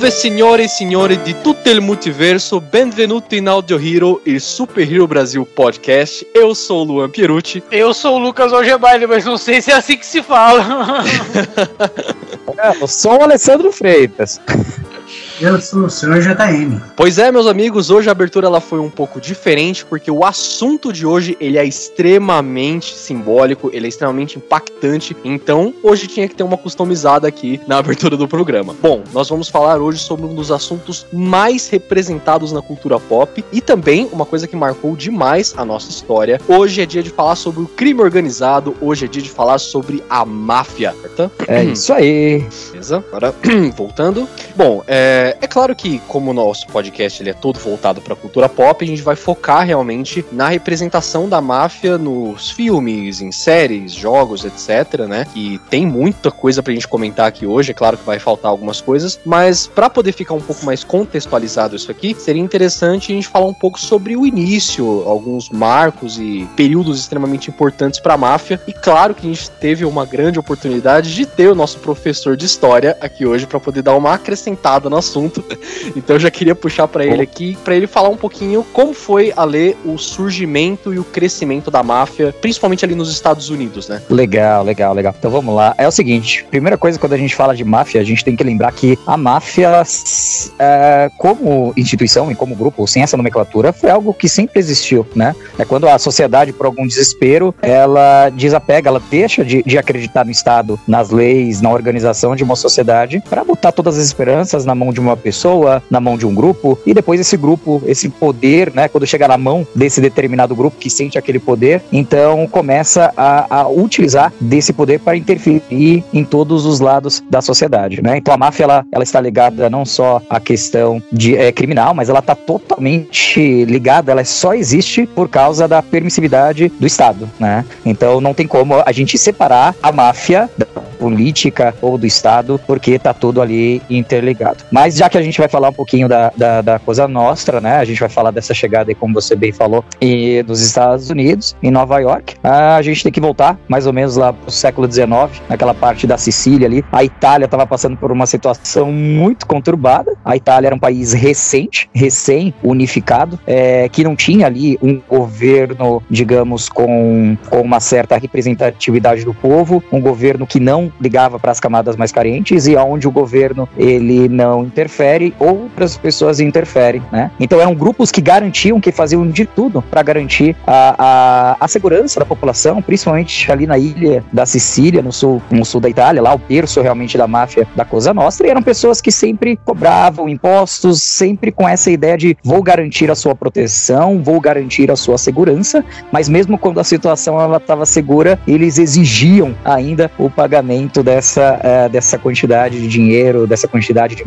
Salve signore e signori di tutto il multiverso, benvenuti in Audio Hero, il Super Hero Brasil podcast. Eu sou o Luan Pierucci. Eu sou o Lucas Algebaile, mas não sei se é assim que se fala. é, eu sou o Alessandro Freitas. Eu sou o senhor JM. Pois é, meus amigos, hoje a abertura ela foi um pouco diferente, porque o assunto de hoje ele é extremamente simbólico, ele é extremamente impactante, então hoje tinha que ter uma customizada aqui na abertura do programa. Bom, nós vamos falar hoje sobre um dos assuntos mais representados na cultura pop e também uma coisa que marcou demais a nossa história. Hoje é dia de falar sobre o crime organizado, hoje é dia de falar sobre a máfia, certo? É isso aí. Beleza, agora voltando. Bom, é, é, claro que, como o nosso podcast ele é todo voltado para cultura pop, a gente vai focar realmente na representação da máfia nos filmes, em séries, jogos, etc, né? E tem muita coisa pra gente comentar aqui hoje, é claro que vai faltar algumas coisas, mas para poder ficar um pouco mais contextualizado isso aqui, seria interessante a gente falar um pouco sobre o início, alguns marcos e períodos extremamente importantes para a máfia. E claro que a gente teve uma grande oportunidade de ter o nosso professor de história aqui hoje para poder dar uma acrescentada no assunto assunto. Então eu já queria puxar para ele aqui, para ele falar um pouquinho como foi a ler o surgimento e o crescimento da máfia, principalmente ali nos Estados Unidos, né? Legal, legal, legal. Então vamos lá. É o seguinte: primeira coisa, quando a gente fala de máfia, a gente tem que lembrar que a máfia, é, como instituição e como grupo, sem essa nomenclatura, foi algo que sempre existiu, né? É quando a sociedade, por algum desespero, ela desapega, ela deixa de, de acreditar no Estado, nas leis, na organização de uma sociedade, para botar todas as esperanças na mão de uma pessoa, na mão de um grupo, e depois esse grupo, esse poder, né, quando chega na mão desse determinado grupo que sente aquele poder, então começa a, a utilizar desse poder para interferir em todos os lados da sociedade, né? Então a máfia ela, ela está ligada não só à questão de é, criminal, mas ela está totalmente ligada, ela só existe por causa da permissividade do Estado, né? Então não tem como a gente separar a máfia da política ou do Estado, porque tá tudo ali interligado. Mas já que a gente vai falar um pouquinho da, da, da coisa nossa, né? A gente vai falar dessa chegada aí, como você bem falou, e dos Estados Unidos, em Nova York. A gente tem que voltar mais ou menos lá pro século XIX, naquela parte da Sicília ali. A Itália estava passando por uma situação muito conturbada. A Itália era um país recente, recém-unificado, é, que não tinha ali um governo, digamos, com, com uma certa representatividade do povo, um governo que não ligava para as camadas mais carentes e onde o governo ele não interfere, outras pessoas interferem, né? Então eram grupos que garantiam, que faziam de tudo para garantir a, a, a, segurança da população, principalmente ali na ilha da Sicília, no sul, no sul da Itália, lá o berço realmente da máfia da Cosa Nostra, e eram pessoas que sempre cobravam impostos, sempre com essa ideia de vou garantir a sua proteção, vou garantir a sua segurança, mas mesmo quando a situação ela estava segura, eles exigiam ainda o pagamento dessa, é, dessa quantidade de dinheiro, dessa quantidade de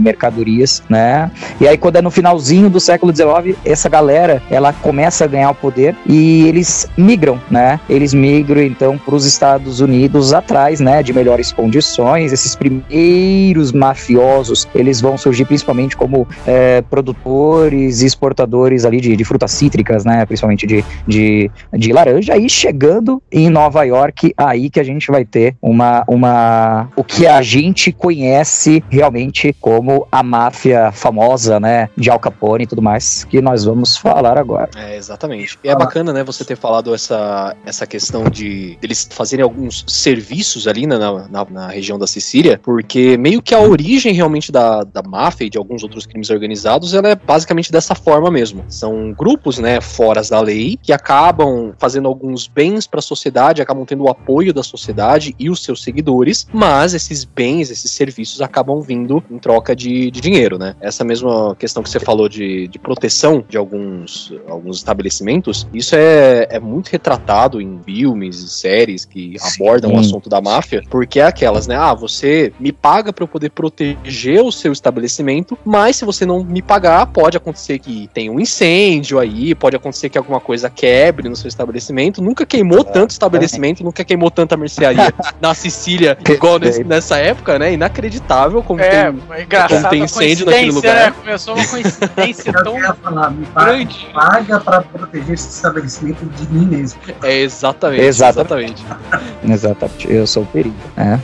né? E aí quando é no finalzinho do século XIX, essa galera, ela começa a ganhar o poder e eles migram, né? Eles migram então para os Estados Unidos atrás, né, de melhores condições. Esses primeiros mafiosos, eles vão surgir principalmente como é, produtores e exportadores ali de, de, frutas cítricas, né, principalmente de, de, de laranja. Aí chegando em Nova York, aí que a gente vai ter uma, uma o que a gente conhece realmente como a máfia famosa, né, de Al Capone e tudo mais, que nós vamos falar agora. É, exatamente. E é bacana, né, você ter falado essa, essa questão de eles fazerem alguns serviços ali na, na, na, região da Sicília, porque meio que a origem realmente da, da máfia e de alguns outros crimes organizados, ela é basicamente dessa forma mesmo. São grupos, né, fora da lei, que acabam fazendo alguns bens para a sociedade, acabam tendo o apoio da sociedade e os seus seguidores, mas esses bens, esses serviços acabam vindo em troca de, de dinheiro, né? Essa mesma questão que você falou de, de proteção de alguns, alguns estabelecimentos, isso é, é muito retratado em filmes e séries que Sim. abordam o assunto da máfia, porque é aquelas, né? Ah, você me paga para eu poder proteger o seu estabelecimento, mas se você não me pagar, pode acontecer que tenha um incêndio aí, pode acontecer que alguma coisa quebre no seu estabelecimento. Nunca queimou tanto estabelecimento, nunca queimou tanta mercearia na Sicília igual nesse- nessa época, né? Inacreditável como É, tem. é engraçado. como tem incêndio naquele lugar. Né? Começou uma coincidência Eu tão ia falar, me paga, grande. paga pra proteger esse estabelecimento de mim mesmo. É exatamente. Exatamente. exatamente. Exatamente, eu sou o perigo. né?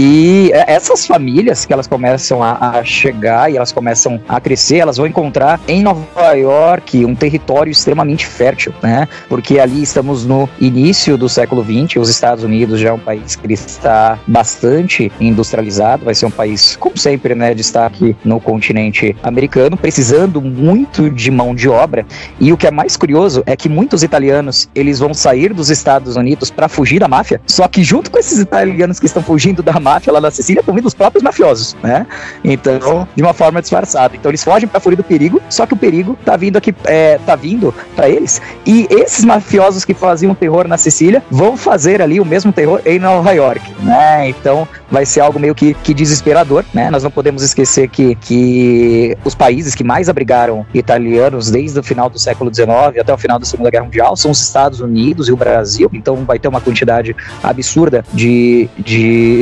E é, essas famílias que elas começam a, a chegar e elas começam a crescer, elas vão encontrar em Nova York um território extremamente fértil, né? Porque ali estamos no início do século XX, os Estados Unidos já é um país que está bastante industrializado, vai ser um país, como sempre, né, destaque no continente americano, precisando muito de mão de obra. E o que é mais curioso é que muitos italianos, eles vão sair dos Estados Unidos para fugir da máfia, só que junto com esses italianos que estão fugindo da máfia lá na Sicília, estão vindo os próprios mafiosos, né? Então, de uma forma disfarçada. Então eles fogem para fugir do perigo, só que o perigo tá vindo aqui, é, tá vindo para eles. E esses mafiosos que faziam terror na Sicília vão fazer ali o mesmo terror em Nova York, né? Então vai ser algo meio que, que desesperador, né? Nós não podemos esquecer que, que os países que mais abrigaram italianos desde o final do século XIX até o final da Segunda Guerra Mundial são os Estados Unidos e o Brasil. Então vai ter uma quantidade absurda de, de,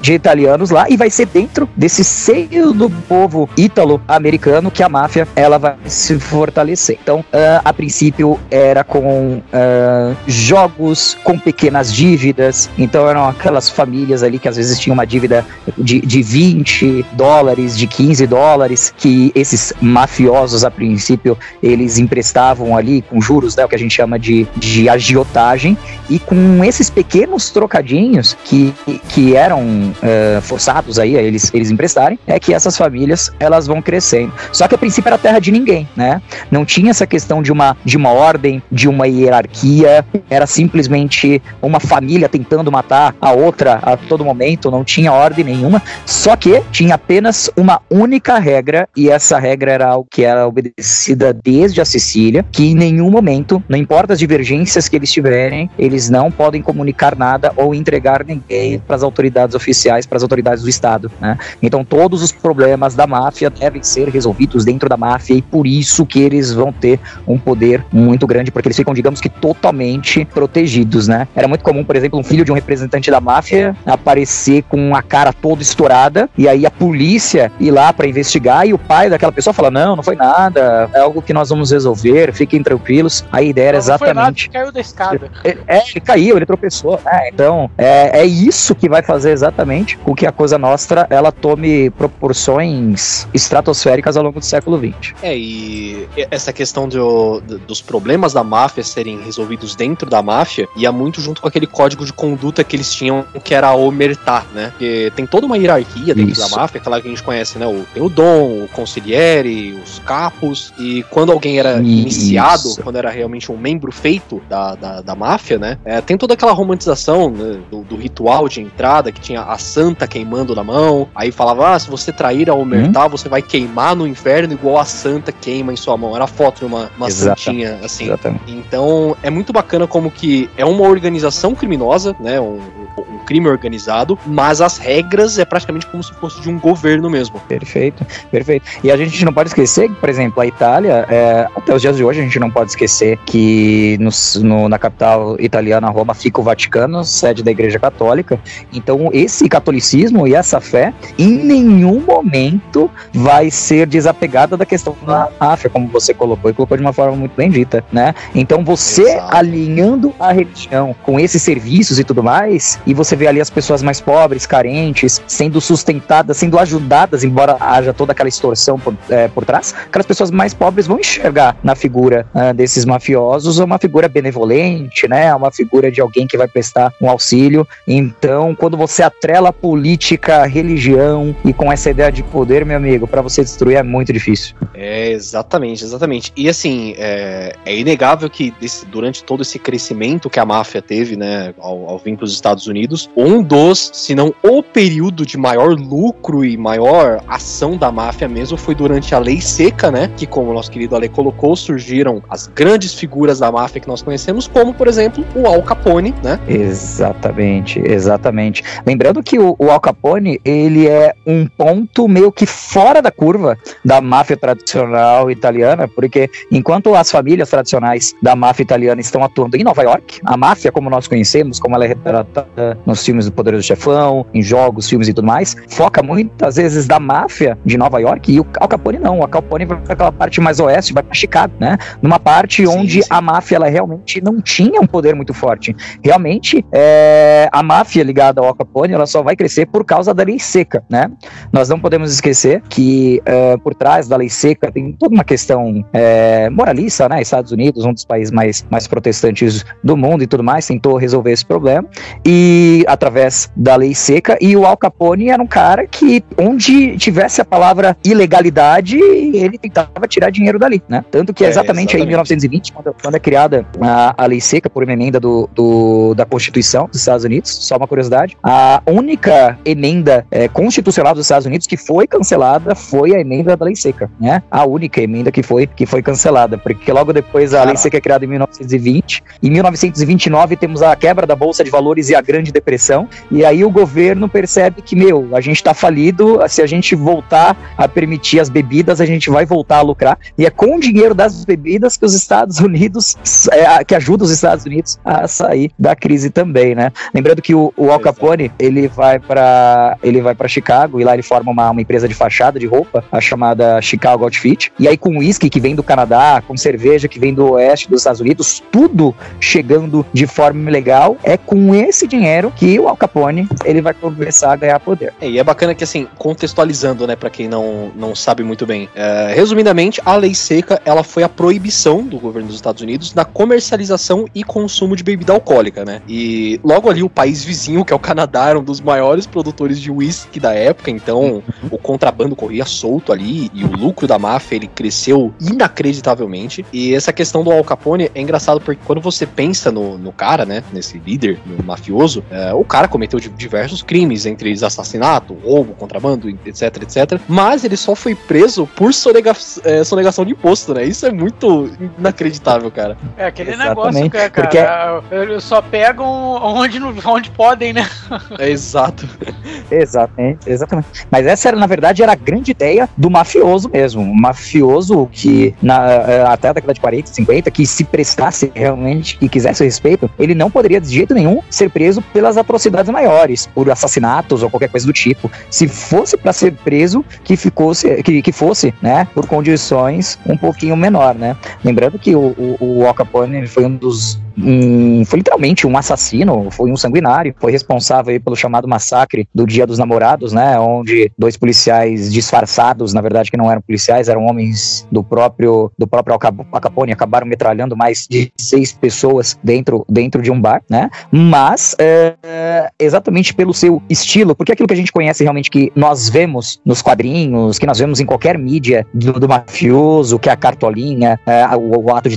de italianos lá e vai ser dentro desse seio do povo ítalo-americano que a máfia ela vai se fortalecer. Então, ah, a princípio era com ah, jogos, com pequenas dívidas. Então eram aquelas famílias ali que às vezes tinham uma dívida de, de 20 dólares, de 15 dólares, que esses mafiosos a princípio eles emprestavam ali com juros, né, o que a gente chama de, de agiotagem, e com esses pequenos trocadinhos que, que eram eh, forçados aí a eles, eles emprestarem, é que essas famílias elas vão crescendo. Só que a princípio era terra de ninguém, né? Não tinha essa questão de uma, de uma ordem, de uma hierarquia, era simplesmente uma família tentando matar a outra a todo momento, não tinha ordem nenhuma, só que tinha apenas uma única regra, e essa regra era algo que era obedecida desde a Sicília, que em nenhum momento, não importa as divergências que eles tiverem, eles não podem comunicar nada ou entregar ninguém para as autoridades oficiais, para as autoridades do Estado, né? Então todos os problemas da máfia devem ser resolvidos dentro da máfia e por isso que eles vão ter um poder muito grande, porque eles ficam, digamos que, totalmente protegidos, né? Era muito comum, por exemplo, um filho de um representante da máfia aparecer com a cara toda estourada e aí a polícia ir lá para investigar e o pai daquela pessoa fala: Não, não foi nada, é algo que nós vamos resolver, fiquem tranquilos. A ideia era Não foi nada, exatamente. caiu da escada. É, é, ele caiu, ele tropeçou, né? Então, é, é isso que vai fazer exatamente com que a Coisa Nostra ela tome proporções estratosféricas ao longo do século XX. É, e essa questão do- do- dos problemas da máfia serem resolvidos dentro da máfia ia muito junto com aquele código de conduta que eles tinham, que era a omertá, né? Porque tem toda uma hierarquia dentro Isso. da máfia, aquela que a gente conhece, né? O, tem o dom, o consigliere, os capos, e quando alguém era Isso. iniciado, quando era realmente um membro feito da, da, da máfia, né? é, tem toda aquela romantização né, do, do ritual de entrada, que tinha a santa queimando na mão, aí falava, ah, se você trair a omertá, você vai queimar no inferno igual a santa queima em sua mão. Era foto de uma, uma santinha, assim. Exatamente. Então é muito bacana como que é uma organização criminosa, né? Um, um crime organizado, mas as regras é praticamente como se fosse de um governo mesmo. Perfeito, perfeito. E a gente não pode esquecer que, por exemplo, a Itália, é, até os dias de hoje, a gente não pode esquecer que no, no- na capital italiana, Roma, fica o Vaticano, sede da Igreja Católica. Então, esse catolicismo e essa fé, em nenhum momento vai ser desapegada da questão da máfia, como você colocou, e colocou de uma forma muito bem dita, né? Então, você Exato. alinhando a religião com esses serviços e tudo mais, e você vê ali as pessoas mais pobres, carentes, sendo sustentadas, sendo ajudadas, embora haja toda aquela extorsão por, é, por trás, aquelas pessoas mais pobres vão enxergar na figura ah, desses mafiosos uma figura benevolente, né? Uma figura de alguém que vai prestar um auxílio. Então, quando você atrela política, religião e com essa ideia de poder, meu amigo, para você destruir é muito difícil. É, exatamente, exatamente. E assim, é, é inegável que durante todo esse crescimento que a máfia teve, né, ao, ao vir para os Estados Unidos, um dos, se não o período de maior lucro e maior ação da máfia mesmo foi durante a Lei Seca, né, que como o nosso querido Ale colocou, surgiram as grandes figuras da máfia que nós conhecemos, como, por exemplo, o Al Capone, né, Exatamente, exatamente. Lembrando que o, o Al Capone, ele é um ponto meio que fora da curva da máfia tradicional italiana, porque enquanto as famílias tradicionais da máfia italiana estão atuando em Nova York, a máfia, como nós conhecemos, como ela é retratada nos filmes do Poderoso Chefão, em jogos, filmes e tudo mais, foca muitas vezes da máfia de Nova York e o Al Capone não. O Al Capone vai para aquela parte mais oeste, vai para Chicago, né? Numa parte Sim, onde sim. a máfia ela realmente não tinha um poder muito forte. Realmente, é, a máfia ligada ao Al Capone, ela só vai crescer por causa da lei seca, né? Nós não podemos esquecer que é, por trás da lei seca tem toda uma questão é, moralista, né? Estados Unidos, um dos países mais, mais protestantes do mundo e tudo mais, tentou resolver esse problema e através da lei seca. E o Al Capone era um cara que, onde tivesse a palavra ilegalidade, ele tentava tirar dinheiro dali, né? Tanto que É, exatamente aí em exatamente. 1920, quando, quando é criada a, a lei seca por uma emenda do, do- da Constituição dos Estados Unidos, só uma curiosidade, a única emenda é, constitucional dos Estados Unidos que foi cancelada foi a emenda da lei seca, né? A única emenda que foi, que foi cancelada, porque logo depois a lei seca é criada em 1920, em 1929 temos a quebra da Bolsa de Valores e a Grande Depressão, e aí o governo percebe que, meu, a gente tá falido, se a gente voltar a permitir as bebidas, a gente vai voltar a lucrar, e é com o dinheiro das bebidas que os Estados Unidos, é, a- que ajuda os Estados Unidos a sair da crise também, né? Lembrando que o, o Al. Capone, ele vai para ele vai para Chicago e lá ele forma uma, uma empresa de fachada de roupa, a chamada Chicago Outfit. E aí com uísque que vem do Canadá, com cerveja que vem do oeste dos Estados Unidos, tudo chegando de forma ilegal, é com esse dinheiro que o Al Capone, ele vai começar a ganhar poder. É, e é bacana que, assim, contextualizando, né, pra quem não, não sabe muito bem, é, resumidamente, a lei seca, ela foi a proibição do governo dos Estados Unidos na comercialização e consumo de bebida alcoólica, né? E logo ali o país vizinho, que é o Canadá, era um dos maiores produtores de uísque da época, então o contrabando corria solto ali e o lucro da máfia, ele cresceu inacreditavelmente. E essa questão do Al Capone é engraçado porque quando você pensa no, no cara, né, nesse líder, no mafioso, é, o cara cometeu di- diversos crimes, entre eles assassinato, roubo, contrabando, etc, etc. Mas ele só foi preso por sonega- é, sonegação de imposto, né? Isso é muito inacreditável, cara. É aquele Exatamente, negócio, cara, porque- cara. Eles só pegam onde, onde podem, né? É exato. Exatamente, exatamente. Mas essa era, na verdade, era a grande ideia do mafioso mesmo. Um mafioso que, na, eh, até a década de 40, 50, que se prestasse realmente e quisesse o respeito, ele não poderia, de jeito nenhum, ser preso pelas atrocidades maiores, por assassinatos ou qualquer coisa do tipo. Se fosse para ser preso, que, ficou-se- que, que fosse, né, por condições um pouquinho menor, né? Lembrando que o, o, o Al Capone foi um dos um- foi literalmente um assassino, foi um sanguinário, foi responsável pelo chamado massacre do Dia dos Namorados, né, onde dois policiais disfarçados, na verdade que não eram policiais, eram homens do próprio do próprio Al Cap- Al Capone, acabaram metralhando mais de seis pessoas dentro dentro de um bar, né? Mas é, é, exatamente pelo seu estilo, porque aquilo que a gente conhece realmente que nós vemos nos quadrinhos, que nós vemos em qualquer mídia do, do mafioso, que é a cartolinha, é, o, o ato de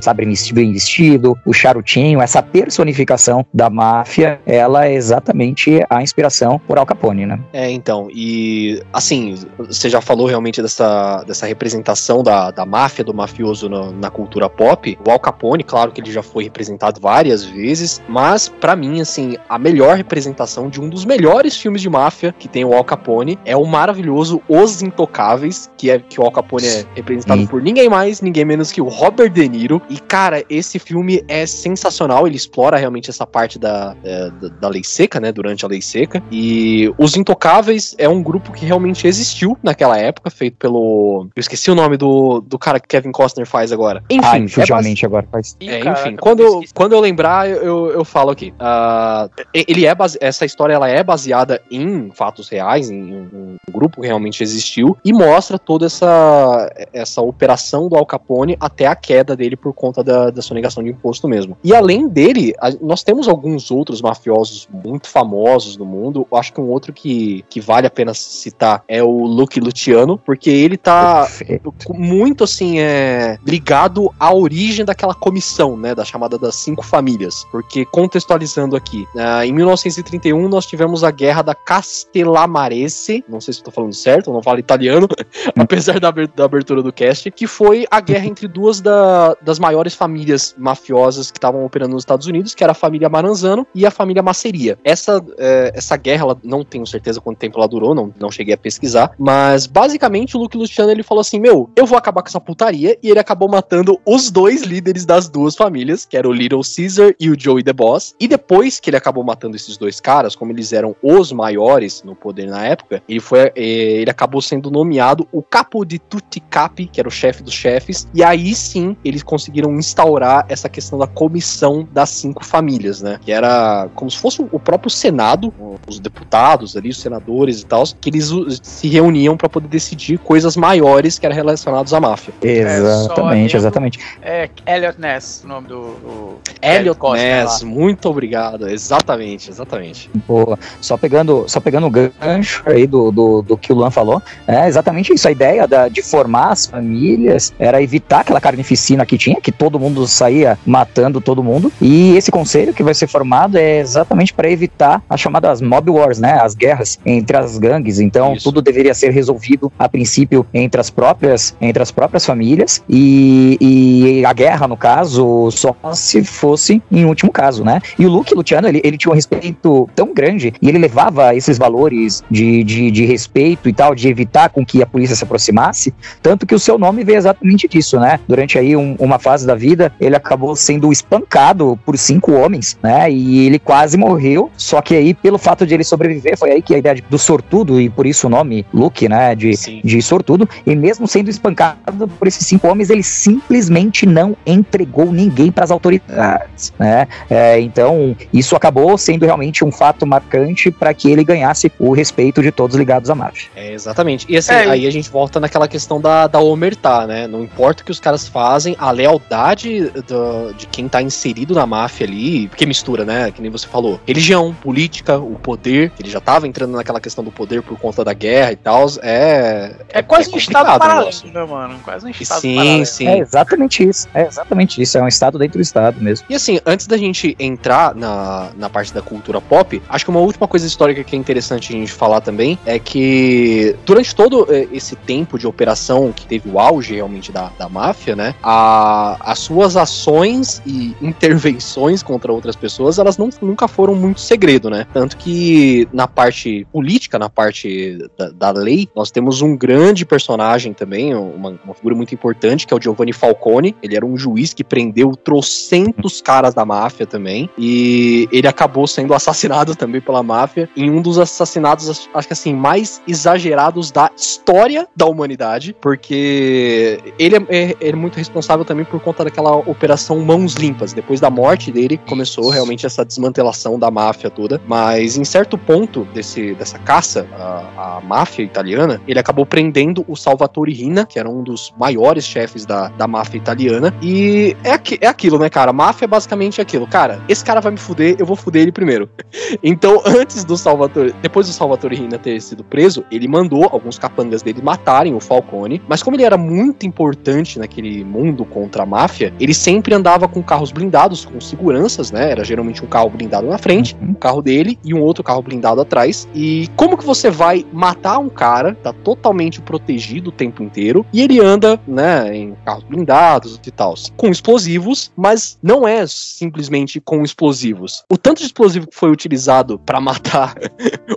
bem vestido, o charutinho, essa personificação da máfia, ela é exatamente a inspiração por Al Capone, né? É, então, e assim, você já falou realmente dessa, dessa representação da, da máfia, do mafioso na, na cultura pop. O Al Capone, claro que ele já foi representado várias vezes, mas pra mim, assim, a melhor representação de um dos melhores filmes de máfia que tem o Al Capone é o maravilhoso Os Intocáveis, que é que o Al Capone é representado Sim. por ninguém mais, ninguém menos que o Robert De Niro. E cara, esse filme é sensacional, ele explora realmente essa parte da, é, da, da lei seca, né, durante a lei seca. E os Intocáveis é um grupo que realmente existiu naquela época, feito pelo. Eu esqueci o nome do, do cara que Kevin Costner faz agora. Enfim, ah, é infugivelmente base- agora faz. Ih, é, enfim, quando, eu- quando eu lembrar, eu, eu, falo aqui. Ah, ele é base- essa história ela é baseada em fatos reais, em, em um grupo que realmente existiu, e mostra toda essa, essa operação do Al Capone até a queda dele por conta da, da sonegação de imposto mesmo. E a além dele, a- nós temos alguns outros mafiosos muito famosos no mundo. Eu acho que um outro que, que vale a pena citar é o Luke Luciano, porque ele tá Perfeito. muito assim é ligado à origem daquela comissão, né, da chamada das cinco famílias, porque contextualizando aqui, ah, em 1931 nós tivemos a guerra da Castellamarese, não sei se estou falando certo, não falo italiano, apesar da da abertura do cast, que foi a guerra entre duas da- das maiores famílias mafiosas que estavam operando nos Estados Unidos, que era a família Maranzano e a família Masseria. Essa, eh, essa guerra, ela, não tenho certeza quanto tempo ela durou, não, não cheguei a pesquisar, mas basicamente o Luke Luciano ele falou assim: Meu, eu vou acabar com essa putaria, e ele acabou matando os dois líderes das duas famílias, que era o Little Caesar e o Joey The Boss. E depois que ele acabou matando esses dois caras, como eles eram os maiores no poder na época, ele foi eh, ele acabou sendo nomeado o Capo de Tutti que era o chefe dos chefes, e aí sim eles conseguiram instaurar essa questão da comissão das cinco famílias, né? Que era como se fosse o próprio Senado, os deputados ali, os senadores e tal, que eles se reuniam para poder decidir coisas maiores que eram relacionadas à máfia. Exatamente, só exatamente. É Elliot Ness, o nome do. do Elliot Ness, lá. muito obrigado. Exatamente, exatamente. Boa. Só pegando, só pegando o gancho aí do, do, do que o Luan falou, é exatamente isso. A ideia da, de formar as famílias era evitar aquela carnificina que tinha, que todo mundo saía matando todo mundo. E esse conselho que vai ser formado é exatamente para evitar as chamadas mob wars, né? As guerras entre as gangues. Então, Isso. tudo deveria ser resolvido a princípio entre as próprias, entre as próprias famílias. E, e a guerra, no caso, só se fosse em último caso, né? E o Luke Luciano, ele, ele tinha um respeito tão grande e ele levava esses valores de, de, de respeito e tal, de evitar com que a polícia se aproximasse, tanto que o seu nome veio exatamente disso, né? Durante aí um- uma fase da vida, ele acabou sendo espancado por cinco homens, né? E ele quase morreu, só que aí, pelo fato de ele sobreviver, foi aí que a ideia de- do sortudo, e por isso o nome Luke, né? De, Sim. de sortudo, e mesmo sendo espancado por esses cinco homens, ele simplesmente não entregou ninguém para as autoridades, né? É, então, isso acabou sendo realmente um fato marcante para que ele ganhasse o respeito de todos ligados à máfia. É, exatamente. E assim, É, e- aí a gente volta naquela questão da, da omertá, né? Não importa o que os caras fazem, a lealdade do- de quem tá inserido na máfia ali, porque mistura, né? Que nem você falou. Religião, política, o poder, ele já tava entrando naquela questão do poder por conta da guerra e tal, é. É quase um complicado estado paralelo, né, mano? Quase um estado Sim, paralelo. sim. É exatamente isso. É exatamente isso. É um estado dentro do estado mesmo. E assim, antes da gente entrar na, na parte da cultura pop, acho que uma última coisa histórica que é interessante a gente falar também é que durante todo eh, esse tempo de operação que teve o auge realmente da, da máfia, né? A, as suas ações e intervenções contra outras pessoas, elas não, nunca foram muito segredo, né? Tanto que na parte política, na parte da, da lei, nós temos um grande personagem também, uma, uma figura muito importante, que é o Giovanni Falcone. Ele era um juiz que prendeu trocentos caras da máfia também. E ele acabou sendo assassinado também pela máfia em um dos assassinatos, acho que assim, mais exagerados da história da humanidade. Porque ele é, é- é muito responsável também por conta daquela operação Mãos Limpas. Depois da morte dele, começou realmente essa desmantelação da máfia toda. Mas em certo ponto desse, dessa caça à, à máfia italiana, ele acabou prendendo o Salvatore Rina, que era um dos maiores chefes da, da máfia italiana. E é, aqui, é aquilo, né, cara? Máfia é basicamente aquilo. Cara, esse cara vai me fuder, eu vou fuder ele primeiro. Então, antes do Salvatore, depois do Salvatore Rina ter sido preso, ele mandou alguns capangas dele matarem o Falcone. Mas como ele era muito importante naquele mundo contra a máfia, ele sempre andava com carros blindados, com seguranças, né? Era geralmente um carro blindado na frente, Uhum. um carro dele e um outro carro blindado atrás. E como que você vai matar um cara, tá totalmente protegido o tempo inteiro, e ele anda, né, em carros blindados e tal, com explosivos, mas não é simplesmente com explosivos. O tanto de explosivo que foi utilizado pra matar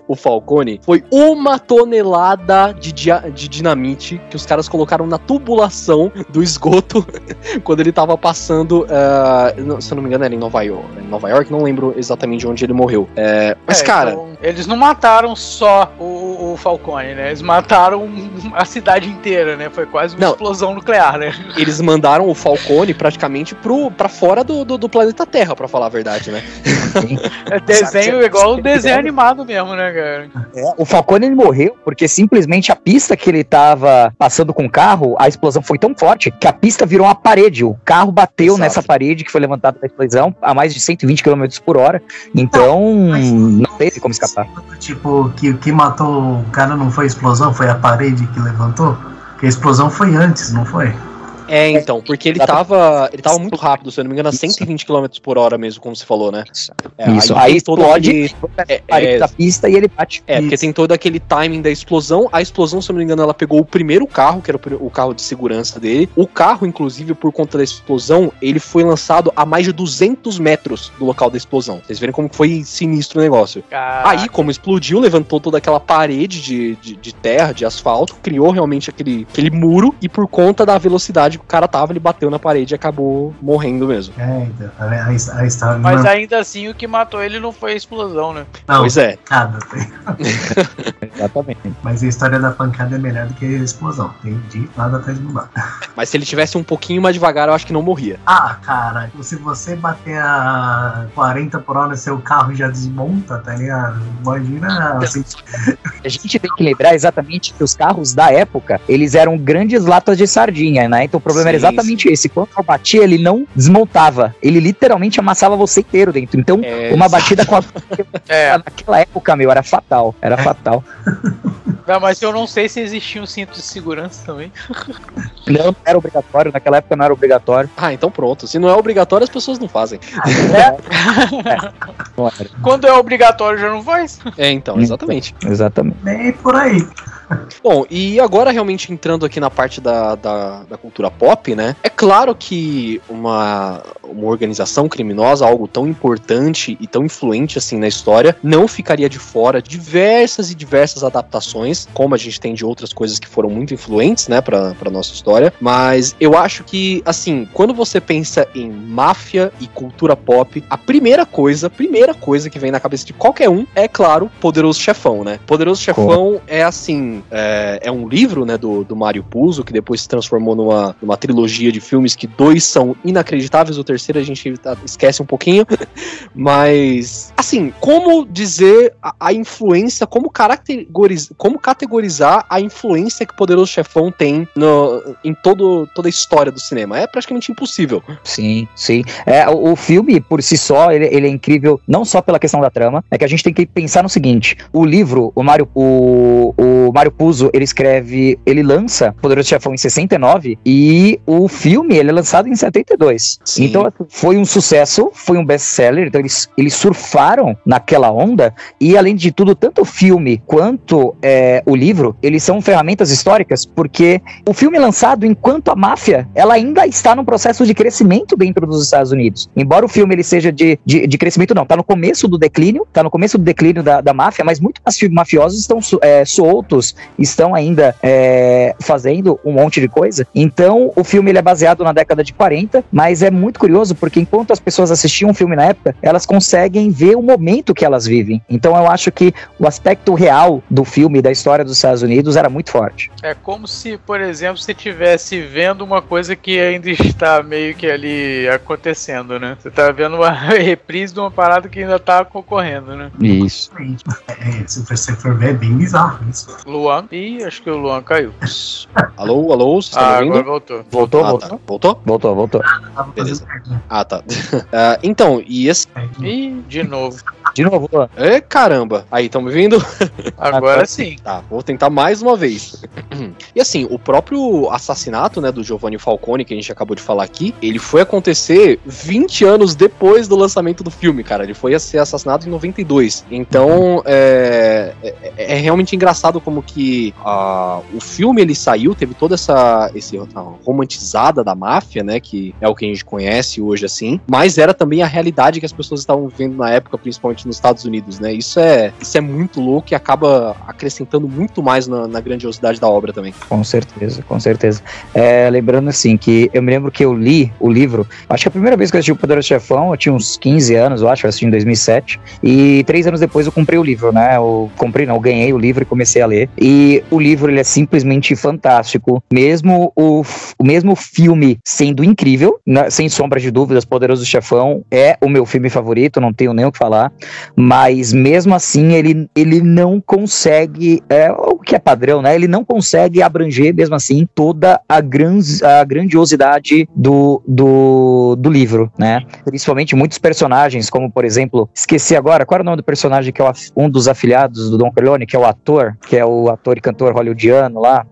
o Falcone foi uma tonelada de, de dinamite que os caras colocaram na tubulação do esgoto quando ele tava passando, não- se eu não me engano, era em Nova York, em Nova York, não lembro exatamente onde ele morreu. É, mas, É, cara, então, eles não mataram só o, o Falcone, né? Eles mataram a cidade inteira, né? Foi quase uma Não. explosão nuclear, né? Eles mandaram o Falcone praticamente pro, pra fora do, do, do planeta Terra, pra falar a verdade, né? É desenho igual o desenho animado mesmo, né, cara? O Falcone ele morreu porque simplesmente a pista que ele tava passando com o carro, a explosão foi tão forte que a pista virou uma parede. O carro bateu Exato. nessa parede que foi levantada da explosão a mais de 120 km por hora. Então, mas- não teve como escapar. Tipo, que o que matou o cara não foi a explosão, foi a parede que levantou? Porque a explosão foi antes, não foi? É, então, porque ele tava, ele tava muito rápido, se eu não me engano, a 120 km por hora mesmo, como você falou, né? É, Isso, aí tem todo explode, aquele- é, parede é, da pista e ele bate. É, porque tem todo aquele timing da explosão. A explosão, se eu não me engano, ela pegou o primeiro carro, que era o, carro de segurança dele. O carro, inclusive, por conta da explosão, ele foi lançado a mais de 200 metros do local da explosão. Vocês verem como foi sinistro o negócio. Cara, Aí, como explodiu, levantou toda aquela parede de, de, de terra, de asfalto, criou realmente aquele, aquele muro, e por conta da velocidade que o cara tava, ele bateu na parede e acabou morrendo mesmo. É, então, a, a, a história mas não, ainda assim o que matou ele não foi a explosão, né? não, Pois é. pancada, tem. Exatamente. mas a história da pancada é melhor do que a explosão. Tem de nada atrás do lado. Mas se ele tivesse um pouquinho mais devagar, eu acho que não morria. Ah, cara, se você bater a 40 por hora, seu carro já desmonta, tá ligado? Imagina assim, A gente tem que lembrar exatamente que os carros da época, eles eram grandes latas de sardinha, né? Então o problema era Sim, exatamente esse. Quando eu batia, ele não desmontava. Ele literalmente amassava você inteiro dentro. Então, É, uma batida com a É, naquela época, meu, era fatal. Era fatal. não, mas eu não sei se existia um cinto de segurança também. Não era obrigatório, naquela época não era obrigatório. Ah, então pronto. Se não é obrigatório, as pessoas não fazem. Não era. Quando é obrigatório já não faz? É, então, exatamente. Exatamente. bem por aí. Bom, e agora realmente entrando aqui na parte da, da, da cultura pop, né? É claro que uma, uma organização criminosa, algo tão importante e tão influente assim na história, não ficaria de fora diversas e diversas adaptações, como a gente tem de outras coisas que foram muito influentes, né, pra, pra nossa história. Mas eu acho que, assim, quando você pensa em máfia e cultura pop, a primeira coisa, a primeira coisa que vem na cabeça de qualquer um é, claro, Poderoso Chefão, né? Poderoso Chefão é assim, é, é um livro, né, do, do Mário Puzo, que depois se transformou numa, numa trilogia de filmes que dois são inacreditáveis, o terceiro a gente tá- esquece um pouquinho, mas, assim, como dizer a, a influência, como, caracteriz, como categorizar a influência que Poderoso Chefão tem no, em todo, toda a história do cinema? É praticamente impossível. Sim, sim. É, o, o filme, por si só, ele, ele é incrível, não só pela questão da trama, é que a gente tem que pensar no seguinte: o livro, o Mário, o, o Mário Puzo, ele escreve, ele lança Poderoso Chefão em 69 e o filme, ele é lançado em 72. Sim. Então, assim, foi um sucesso, foi um best-seller, então eles, eles surfaram naquela onda e, além de tudo, tanto o filme quanto é, o livro, eles são ferramentas históricas, porque o filme é lançado enquanto a máfia ela ainda está num processo de crescimento dentro dos Estados Unidos. Embora o filme ele seja de, de, de crescimento, não, tá no começo do declínio, tá no começo do declínio da, da máfia, mas muitos mafi- mafiosos estão é, soltos, estão ainda é, fazendo um monte de coisa. Então, o filme ele é baseado na década de 40, mas é muito curioso porque enquanto as pessoas assistiam o filme na época, elas conseguem ver o momento que elas vivem. Então, eu acho que o aspecto real do filme, da história dos Estados Unidos, era muito forte. É como se, por exemplo, você estivesse vendo uma coisa que ainda está meio que ali acontecendo, né? Você tá vendo uma reprise de uma parada que ainda tá concorrendo, né? Isso. É, se você for ver, é bem bizarro isso. Luan. Ih, acho que o Luan caiu. Alô, alô, vocês estão Ah, me ouvindo? agora voltou. Voltou, Ah, voltou? tá. Voltou? Voltou, voltou. Beleza. Ah, tá. Ah, então, e esse. Ih, de novo. De novo. É, caramba! Aí, estão me vendo? Agora sim. Tá, vou tentar mais uma vez. E assim, o próprio assassinato, né, do Giovanni Falcone, que a gente acabou de falar aqui, ele foi acontecer 20 anos depois do lançamento do filme, cara. Ele foi a ser assassinado em 92. Então, é, é, é realmente engraçado como que ah, o filme ele saiu, teve toda essa esse, romantizada da máfia, né, que é o que a gente conhece hoje assim, mas era também a realidade que as pessoas estavam vivendo na época, principalmente nos Estados Unidos, né? Isso é, isso é muito louco e acaba acrescentando muito mais na, na grandiosidade da obra também. Com certeza, com certeza. É, lembrando assim que eu me lembro que eu li o livro, acho que a primeira vez que eu assisti o Poderoso Chefão, eu tinha uns 15 anos, eu acho, eu assisti em 2007, e três anos depois eu comprei o livro, né? Eu comprei, não, eu ganhei o livro e comecei a ler. E o livro ele é simplesmente fantástico, mesmo o, o mesmo filme sendo incrível, né, sem sombra de dúvidas, Poderoso Chefão é o meu filme favorito, não tenho nem o que falar, mas mesmo assim ele, ele não consegue, é o que é padrão, né? Ele não consegue abranger, mesmo assim, toda a, gran, a grandiosidade do, do, do livro, né? Principalmente muitos personagens, como por exemplo, esqueci agora, qual era o nome do personagem que é um dos afiliados do Don Corleone, que é o ator, que é o ator e cantor hollywoodiano lá?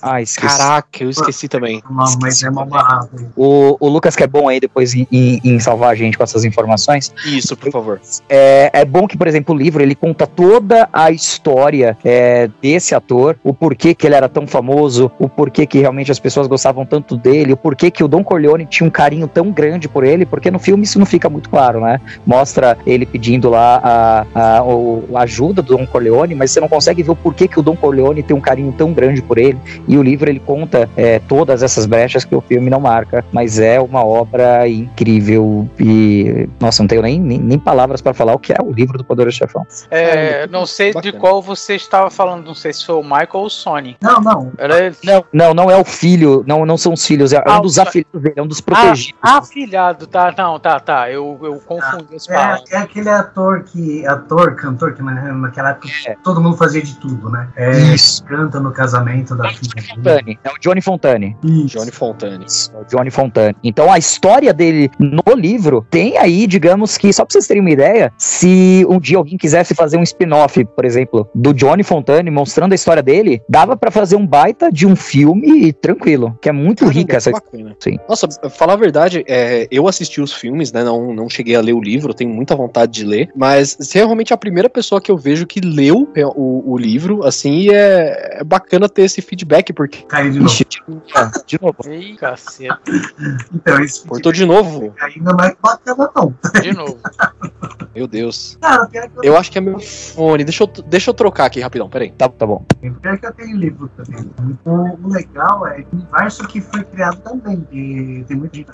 Ah, esqueci. Caraca, eu esqueci também. Não, mas é uma barraca. O, o Lucas que é bom aí depois em, em, em salvar a gente com essas informações. Isso, por favor. É, é bom que, por exemplo, o livro ele conta toda a história é, desse ator, o porquê que ele era tão famoso, o porquê que realmente as pessoas gostavam tanto dele, o porquê que o Don Corleone tinha um carinho tão grande por ele, porque no filme isso não fica muito claro, né? Mostra ele pedindo lá a, a, a ajuda do Don Corleone, mas você não consegue ver o porquê que o Don Corleone tem um carinho tão grande por ele. E o livro ele conta é, todas essas brechas que o filme não marca, mas é uma obra incrível e nossa, não tenho nem, nem, nem palavras para falar o que é o livro do Poderoso Chefão. É, não sei de qual você estava falando, não sei se foi o Michael ou o Sony. Não, não. Era. Não, não, não é o filho, não, não são os filhos, é, é Ah, um dos afiliados dele, é um dos protegidos. Ah, afilhado, tá, não, tá, tá. Eu, eu confundi as palavras. É, é aquele ator que. Ator, cantor, que na- naquela época todo mundo fazia de tudo, né? É, Isso. canta no casamento da filha. Fontane, é o Johnny Fontane. Isso. Johnny Fontane. É o Johnny Fontane. Então a história dele no livro tem aí, digamos que, só pra vocês terem uma ideia, se um dia alguém quisesse fazer um spin-off, por exemplo, do Johnny Fontane mostrando a história dele, dava pra fazer um baita de um filme tranquilo, que é muito Caramba, rica essa bacana. Sim. Nossa, falar a verdade, é, eu assisti os filmes, né? Não, não cheguei a ler o livro, tenho muita vontade de ler. Mas você é realmente a primeira pessoa que eu vejo que leu é, o, o livro, assim, e é, é bacana ter esse feedback, porque. Caiu de novo. Ixi, de novo. Ih, caceta, Então, esse Cortou de novo. ainda não é bacana, não. de novo. Meu Deus. Cara, pior que eu, Eu acho que é meu fone. Deixa eu, deixa eu trocar aqui rapidão, peraí. Tá, tá bom. pior que eu tenho livro também. O, o legal é o universo que foi criado também. E tem muita gente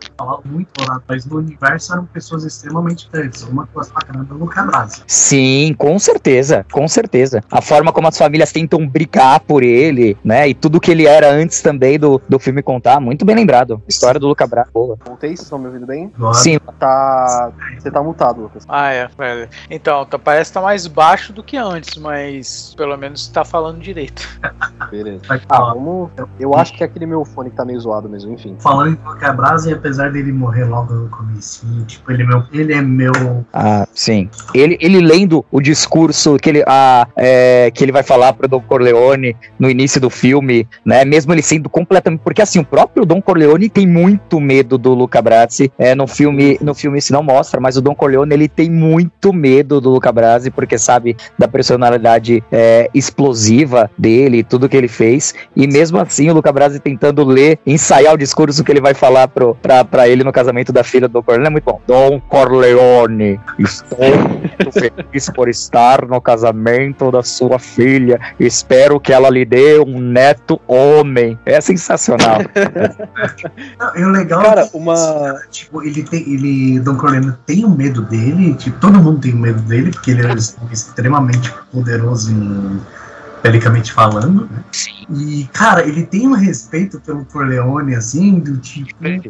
que falar muito lá, mas no universo eram pessoas extremamente interessantes. Uma gosta pra caramba é o Luca Brasi. Sim, com certeza, com certeza. A forma como as famílias tentam brigar por ele, né? E tudo que ele era antes também do, do filme contar, muito bem lembrado. História do Luca Bra, boa. Voltei, vocês estão me ouvindo bem? Sim, Tá. Você tá mutado, Lucas. Ah, é. é. Então, tá, parece que tá mais baixo do que antes, mas pelo menos tá falando direito. Beleza. Ah, vamos. Eu acho que é aquele meu fone que tá meio zoado mesmo, enfim. Falando em Luca Brasi, apesar dele morrer logo no começo, tipo, ele é meu, ele é meu Ah, sim. Ele, ele lendo o discurso que ele, ah, é, que ele vai falar pro Don Corleone no início do filme, né? Mesmo ele sendo completamente. Porque assim, o próprio Don Corleone tem muito medo do Luca Brasi. É, no filme, no filme isso não mostra, mas o Don Corleone ele tem muito medo do Luca Brasi, porque sabe da personalidade é, explosiva dele, e tudo que ele fez. E mesmo assim, o Luca Brasi tentando ler, ensaiar o discurso que ele vai falar pro, pra, pra ele no casamento da filha do Corleone é muito bom. Don Corleone, estou muito feliz por estar no casamento da sua filha. Espero que ela lhe dê um neto homem. É sensacional. Não, o legal Cara, é que, uma- tipo, ele tem. Ele. Don Corleone tem o medo dele, tipo, todo mundo tem medo dele, porque ele é extremamente poderoso em. Belicamente falando, né? E, cara, ele tem um respeito pelo Corleone, assim, do tipo. ele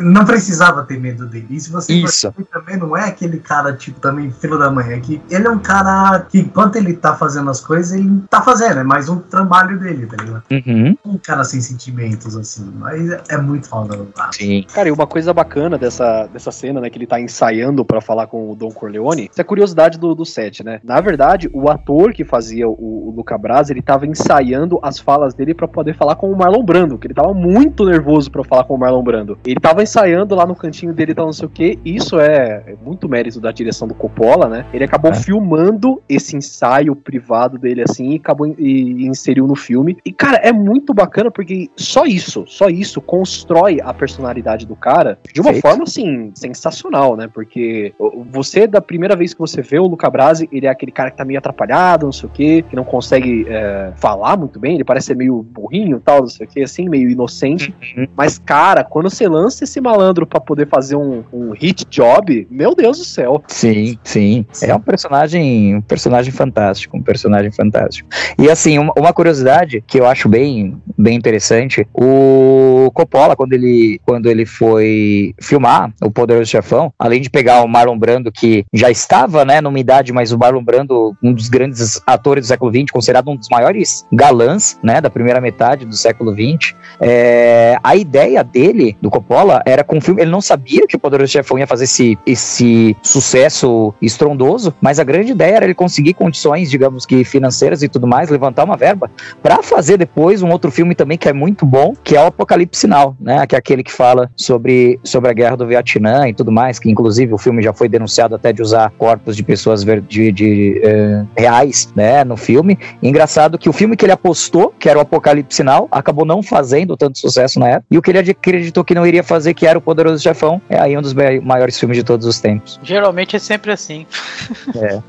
Não precisava ter medo dele. E se você for Isso. ver também não é aquele cara, tipo, também filho da mãe. É que ele é um cara que, enquanto ele tá fazendo as coisas, ele tá fazendo, é mais um trabalho dele, tá ligado? Uhum, Um cara sem sentimentos, assim. Mas é- é muito foda, não tá? sim. Cara, e uma coisa bacana dessa, dessa cena, né, que ele tá ensaiando pra falar com o Don Corleone, isso é a curiosidade do, do set, né? Na verdade, o ator que fazia o, o Luca Luca Brasi, ele tava ensaiando as falas dele para poder falar com o Marlon Brando, que ele tava muito nervoso para falar com o Marlon Brando. Ele tava ensaiando lá no cantinho dele, tal, não sei o que. Isso é, é muito mérito da direção do Coppola, né? Ele acabou é. filmando esse ensaio privado dele assim e acabou e, e inseriu no filme. E cara, é muito bacana porque só isso, só isso constrói a personalidade do cara de uma forma assim sensacional, né? Porque você da primeira vez que você vê o Luca Brasi, ele é aquele cara que tá meio atrapalhado, não sei o que, que não consegue é, falar muito bem, ele parece ser meio burrinho, tal, não sei o que, assim, meio inocente. Uhum. Mas cara, quando você lança esse malandro para poder fazer um, um hit job, meu Deus do céu. Sim, sim. É um personagem, um personagem fantástico, um personagem fantástico. E assim, uma, uma curiosidade que eu acho bem, bem interessante, o Coppola, quando ele, quando ele foi filmar o Poderoso Chefão, além de pegar o Marlon Brando, que já estava, né, numa idade, mas o Marlon Brando, um dos grandes atores do século XX, considerado um dos maiores galãs, né, da primeira metade do século XX, é, a ideia dele, do Coppola, era com o filme, ele não sabia que o Poderoso Chefão ia fazer esse, esse sucesso estrondoso, mas a grande ideia era ele conseguir condições, digamos que financeiras e tudo mais, levantar uma verba para fazer depois um outro filme também que é muito bom, que é o Apocalipse Sinal, né? Que é aquele que fala sobre, sobre a guerra do Vietnã e tudo mais, que inclusive o filme já foi denunciado até de usar corpos de pessoas de, de, de uh, reais, né? No filme. Engraçado que o filme que ele apostou, que era o Apocalipse Sinal, acabou não fazendo tanto sucesso na época. E o que ele acreditou que não iria fazer, que era o Poderoso Chefão, é aí um dos maiores filmes de todos os tempos. Geralmente é sempre assim. É.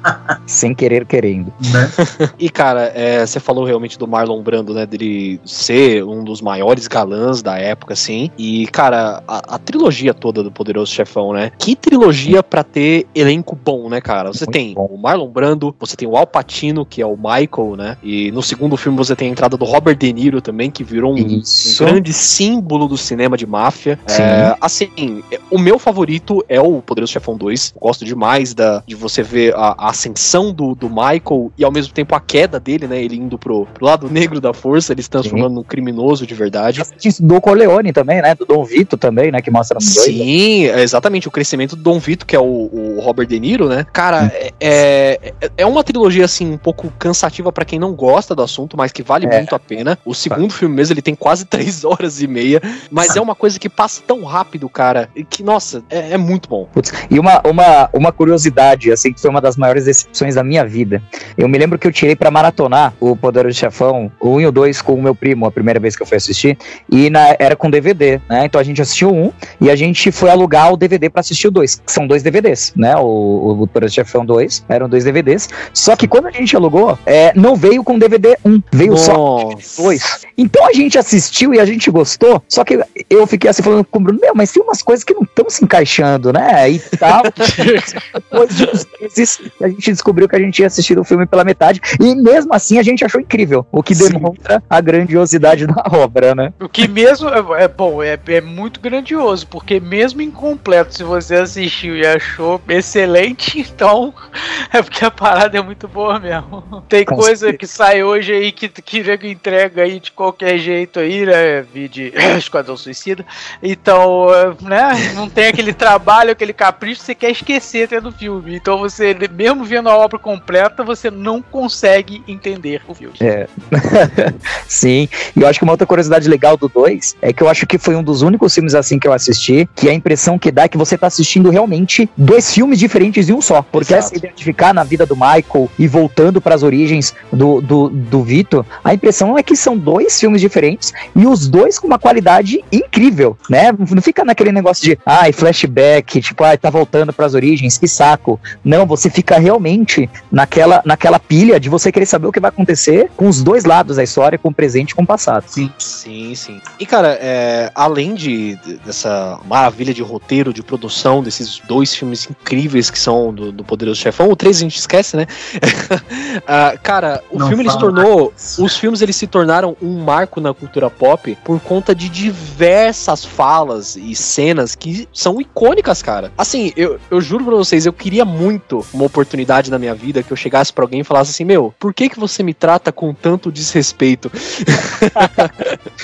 Sem querer querendo. Né? e cara, é, você falou realmente do Marlon Brando, né? Dele ser um dos maiores galãs da época, assim. E, cara, a, a trilogia toda do Poderoso Chefão, né? Que trilogia para ter elenco bom, né, cara? Você Muito tem bom. o Marlon Brando, você tem o Al Pacino, que é o Michael, né? E no segundo filme você tem a entrada do Robert De Niro também, que virou um, um grande símbolo do cinema de máfia. É, assim, o meu favorito é o Poderoso Chefão 2. Gosto demais da, de você ver a, a ascensão do, do Michael e ao mesmo tempo a queda dele, né? Ele indo pro, pro lado negro da força, ele se transformando num criminoso de verdade. Do Corleone também, né? Do Dom Vito também, né? Que mostra no Sim, dois, né? exatamente. O crescimento do Dom Vito, que é o, o Robert De Niro, né? Cara, hum. é, é, é uma trilogia, assim, um pouco cansativa para quem não gosta do assunto, mas que vale é. muito a pena. O segundo tá. filme mesmo, ele tem quase três horas e meia, mas é uma coisa que passa tão rápido, cara, que, nossa, é, é muito bom. Putz, e uma, uma, uma curiosidade, assim, que foi uma das maiores decepções da minha vida. Eu me lembro que eu tirei para maratonar o Poderoso Chefão, o 1 e o 2 com o meu primo, a primeira vez que eu fui assistir, e na, era com DVD, né? Então a gente assistiu um e a gente foi alugar o DVD para assistir o dois, que são dois DVDs, né? O, o Poderoso Chefão 2 eram dois DVDs. Só que quando a gente alugou, é, não veio com DVD 1, veio Nossa. só dois. Então a gente assistiu e a gente gostou, só que eu fiquei assim falando com o Bruno, meu, mas tem umas coisas que não estão se encaixando, né? E tal. Depois de uns meses, a gente descobriu que a gente ia assistir o filme pela metade e mesmo assim a gente achou incrível, o que demonstra Sim. a grandiosidade da obra, né? O que mesmo é, é bom, é, é muito grandioso, porque mesmo incompleto, se você assistiu e achou excelente, então é porque a parada é muito boa mesmo. Tem Com coisa que sai hoje aí que, que entrega aí de qualquer jeito aí, né? Vide Esquadrão Suicida. Então, né? Não tem aquele trabalho, aquele capricho que você quer esquecer até do filme. Então você, mesmo vendo a obra completa, você não consegue entender o filme. É. Sim. E eu acho que uma outra curiosidade legal do 2 é que eu acho que foi um dos únicos filmes assim que eu assisti, que a impressão que dá é que você tá assistindo realmente dois filmes diferentes em um só. Porque Exato. essa identificar na vida do Michael e voltando para as origens do, do, do Vitor, a impressão é que são dois filmes diferentes e os dois com uma qualidade incrível, né? Não fica naquele negócio de, ai, flashback, tipo, ai, tá voltando para as origens, que saco. Não, você fica realmente naquela, naquela pilha de você querer saber o que vai acontecer com os dois lados da história, com o presente e com o passado. Sim, sim, sim. E, cara, é, além de, dessa maravilha de roteiro, de produção, desses dois filmes incríveis que são do, do Poderoso Chefão, o 3 a gente esquece, né? uh, cara, o Não filme ele se tornou. Os filmes eles se tornaram um marco na cultura pop por conta de diversas falas e cenas que são icônicas, cara. Assim, eu, eu juro pra vocês, eu queria muito uma oportunidade na minha vida que eu chegasse pra alguém e falasse assim: Meu, por que que você me trata com tanto desrespeito?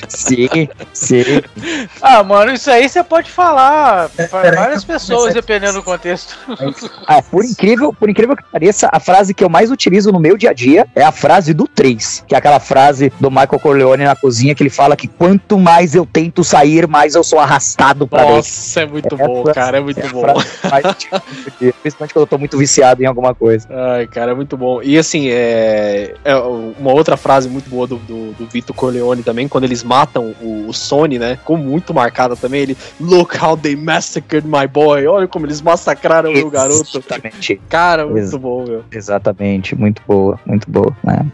sim, sim. Ah, mano, isso aí você pode falar para várias pessoas, dependendo do contexto. Ah, por incrível, por incrível que pareça, a frase que eu mais utilizo no meu dia a dia é a frase do 3, que é aquela frase do Michael Corleone na cozinha que ele fala que quanto mais eu tento sair, mais eu sou arrastado pra dentro. Nossa, é muito bom, cara, é muito É bom. dia dia, Principalmente quando eu tô muito viciado em alguma coisa. Ai, cara, é muito bom. E assim, é, é uma outra frase muito boa do, do, do Vito Corleone também, quando eles matam o, o Sony, né? Ficou muito marcada também. Ele, look how they massacred my boy. Olha como eles massacraram o meu garoto. Exatamente. Cara, muito Ex- bom, meu. Exatamente, muito boa, muito boa. né?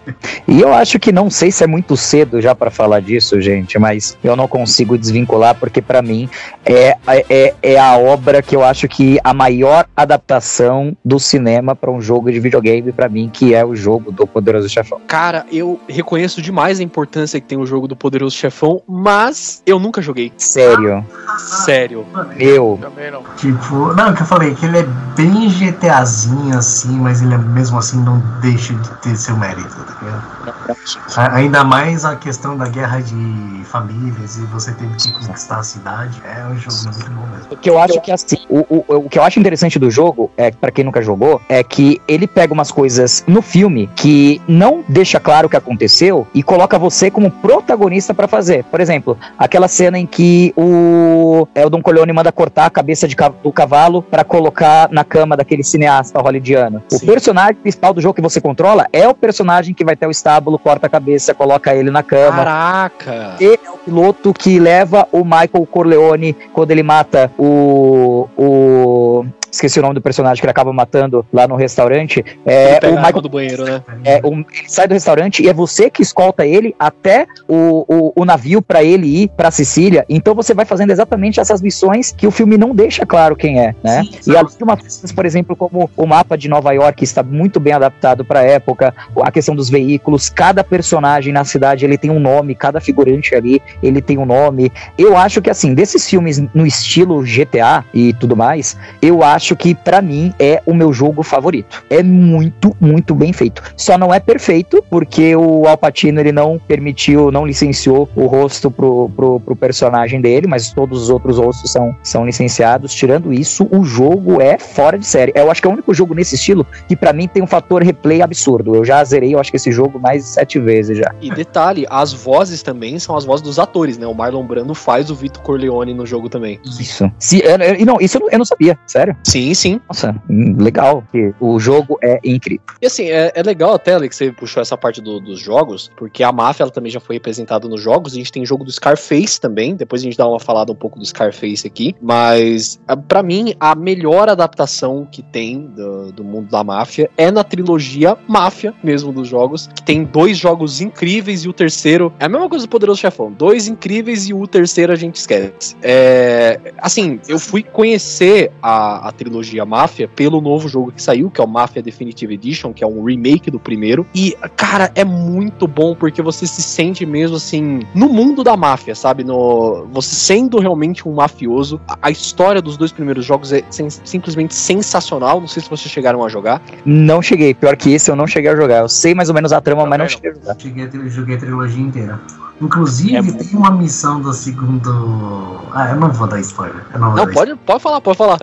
E eu acho que não sei se é muito cedo já pra falar disso, gente, mas eu não consigo desvincular porque pra mim é, é, é a obra que eu acho que a maior adaptação do cinema pra um jogo de videogame pra mim, que é o jogo do Poderoso Chefão. Cara, eu reconheço demais a importância que tem o jogo do Poderoso Chefão, mas eu nunca joguei. Sério, Sério. eu Também não. Tipo, não, o que eu falei, que ele é bem GTAzinho assim, mas ele é, mesmo assim não deixa de ter seu mérito, tá ligado? Ainda mais a questão da guerra de famílias e você teve que conquistar a cidade. É um jogo muito bom mesmo. O que eu acho que assim, o, o, o que eu acho interessante do jogo, é para quem nunca jogou, é que ele pega umas coisas no filme que não deixa claro o que aconteceu e coloca você como protagonista pra fazer. Por exemplo, aquela cena em que o, é, o Don Corleone manda cortar a cabeça de do cavalo pra colocar na cama daquele cineasta hollywoodiano. O personagem principal do jogo que você controla é o personagem que vai ter o estábulo, corta a cabeça, coloca ele na cama. Caraca! Ele é o piloto que leva o Michael Corleone quando ele mata o. o esqueci o nome do personagem que ele acaba matando lá no restaurante. É, Ele o Michael do banheiro, né? é, o- ele sai do restaurante e é você que escolta ele até o, o, o navio pra ele ir pra Sicília. Então você vai fazendo exatamente essas missões que o filme não deixa claro quem é, né? Sim, e além de umas coisas, por exemplo, como o mapa de Nova York está muito bem adaptado pra época, a questão dos veículos, cada personagem na cidade ele tem um nome, cada figurante ali ele tem um nome. Eu acho que assim, desses filmes no estilo GTA e tudo mais, eu acho que pra mim é o meu jogo favorito. É muito, muito bem feito. Só não é perfeito porque o Al Pacino ele não permitiu, não licenciou o rosto pro, pro, pro personagem dele, mas todos os outros rostos são, são licenciados. Tirando isso, o jogo é fora de série. Eu acho que é o único jogo nesse estilo que pra mim tem um fator replay absurdo. Eu já zerei, eu acho que esse jogo mais de sete vezes já. E detalhe, as vozes também são as vozes dos atores, né? O Marlon Brando faz o Vito Corleone no jogo também. Isso. Se, eu, eu- não, isso eu não, eu não sabia, sério. Sim, sim. Nossa, legal. porque O jogo é incrível. E assim, é, é legal até, Ale, que você puxou essa parte do- dos jogos, porque a máfia ela também já foi representada nos jogos. A gente tem jogo do Scarface também. Depois a gente dá uma falada um pouco do Scarface aqui. Mas, a- pra mim, a melhor adaptação que tem do, do mundo da máfia é na trilogia Máfia, mesmo dos jogos. Que tem dois jogos incríveis e o terceiro. É a mesma coisa do Poderoso Chefão. Dois incríveis e o terceiro a gente esquece. É, assim, eu fui conhecer a, a trilogia Máfia pelo novo jogo que saiu, que é o Máfia Definitive Edition, que é um remake do primeiro. E, cara, é muito bom porque você se sente mesmo assim no mundo da máfia, sabe? No, você sendo realmente um mafioso. A, a história dos dois primeiros jogos é simplesmente sensacional. Não sei se vocês chegaram a jogar. Não cheguei. Pior que esse eu não cheguei a jogar. Eu sei mais ou menos a trama, mas não cheguei a jogar. Cheguei a joguei a trilogia inteira. Inclusive, É tem uma missão do segundo. Ah, eu não vou dar spoiler. Eu não vou Não, dar pode, pode falar, pode falar.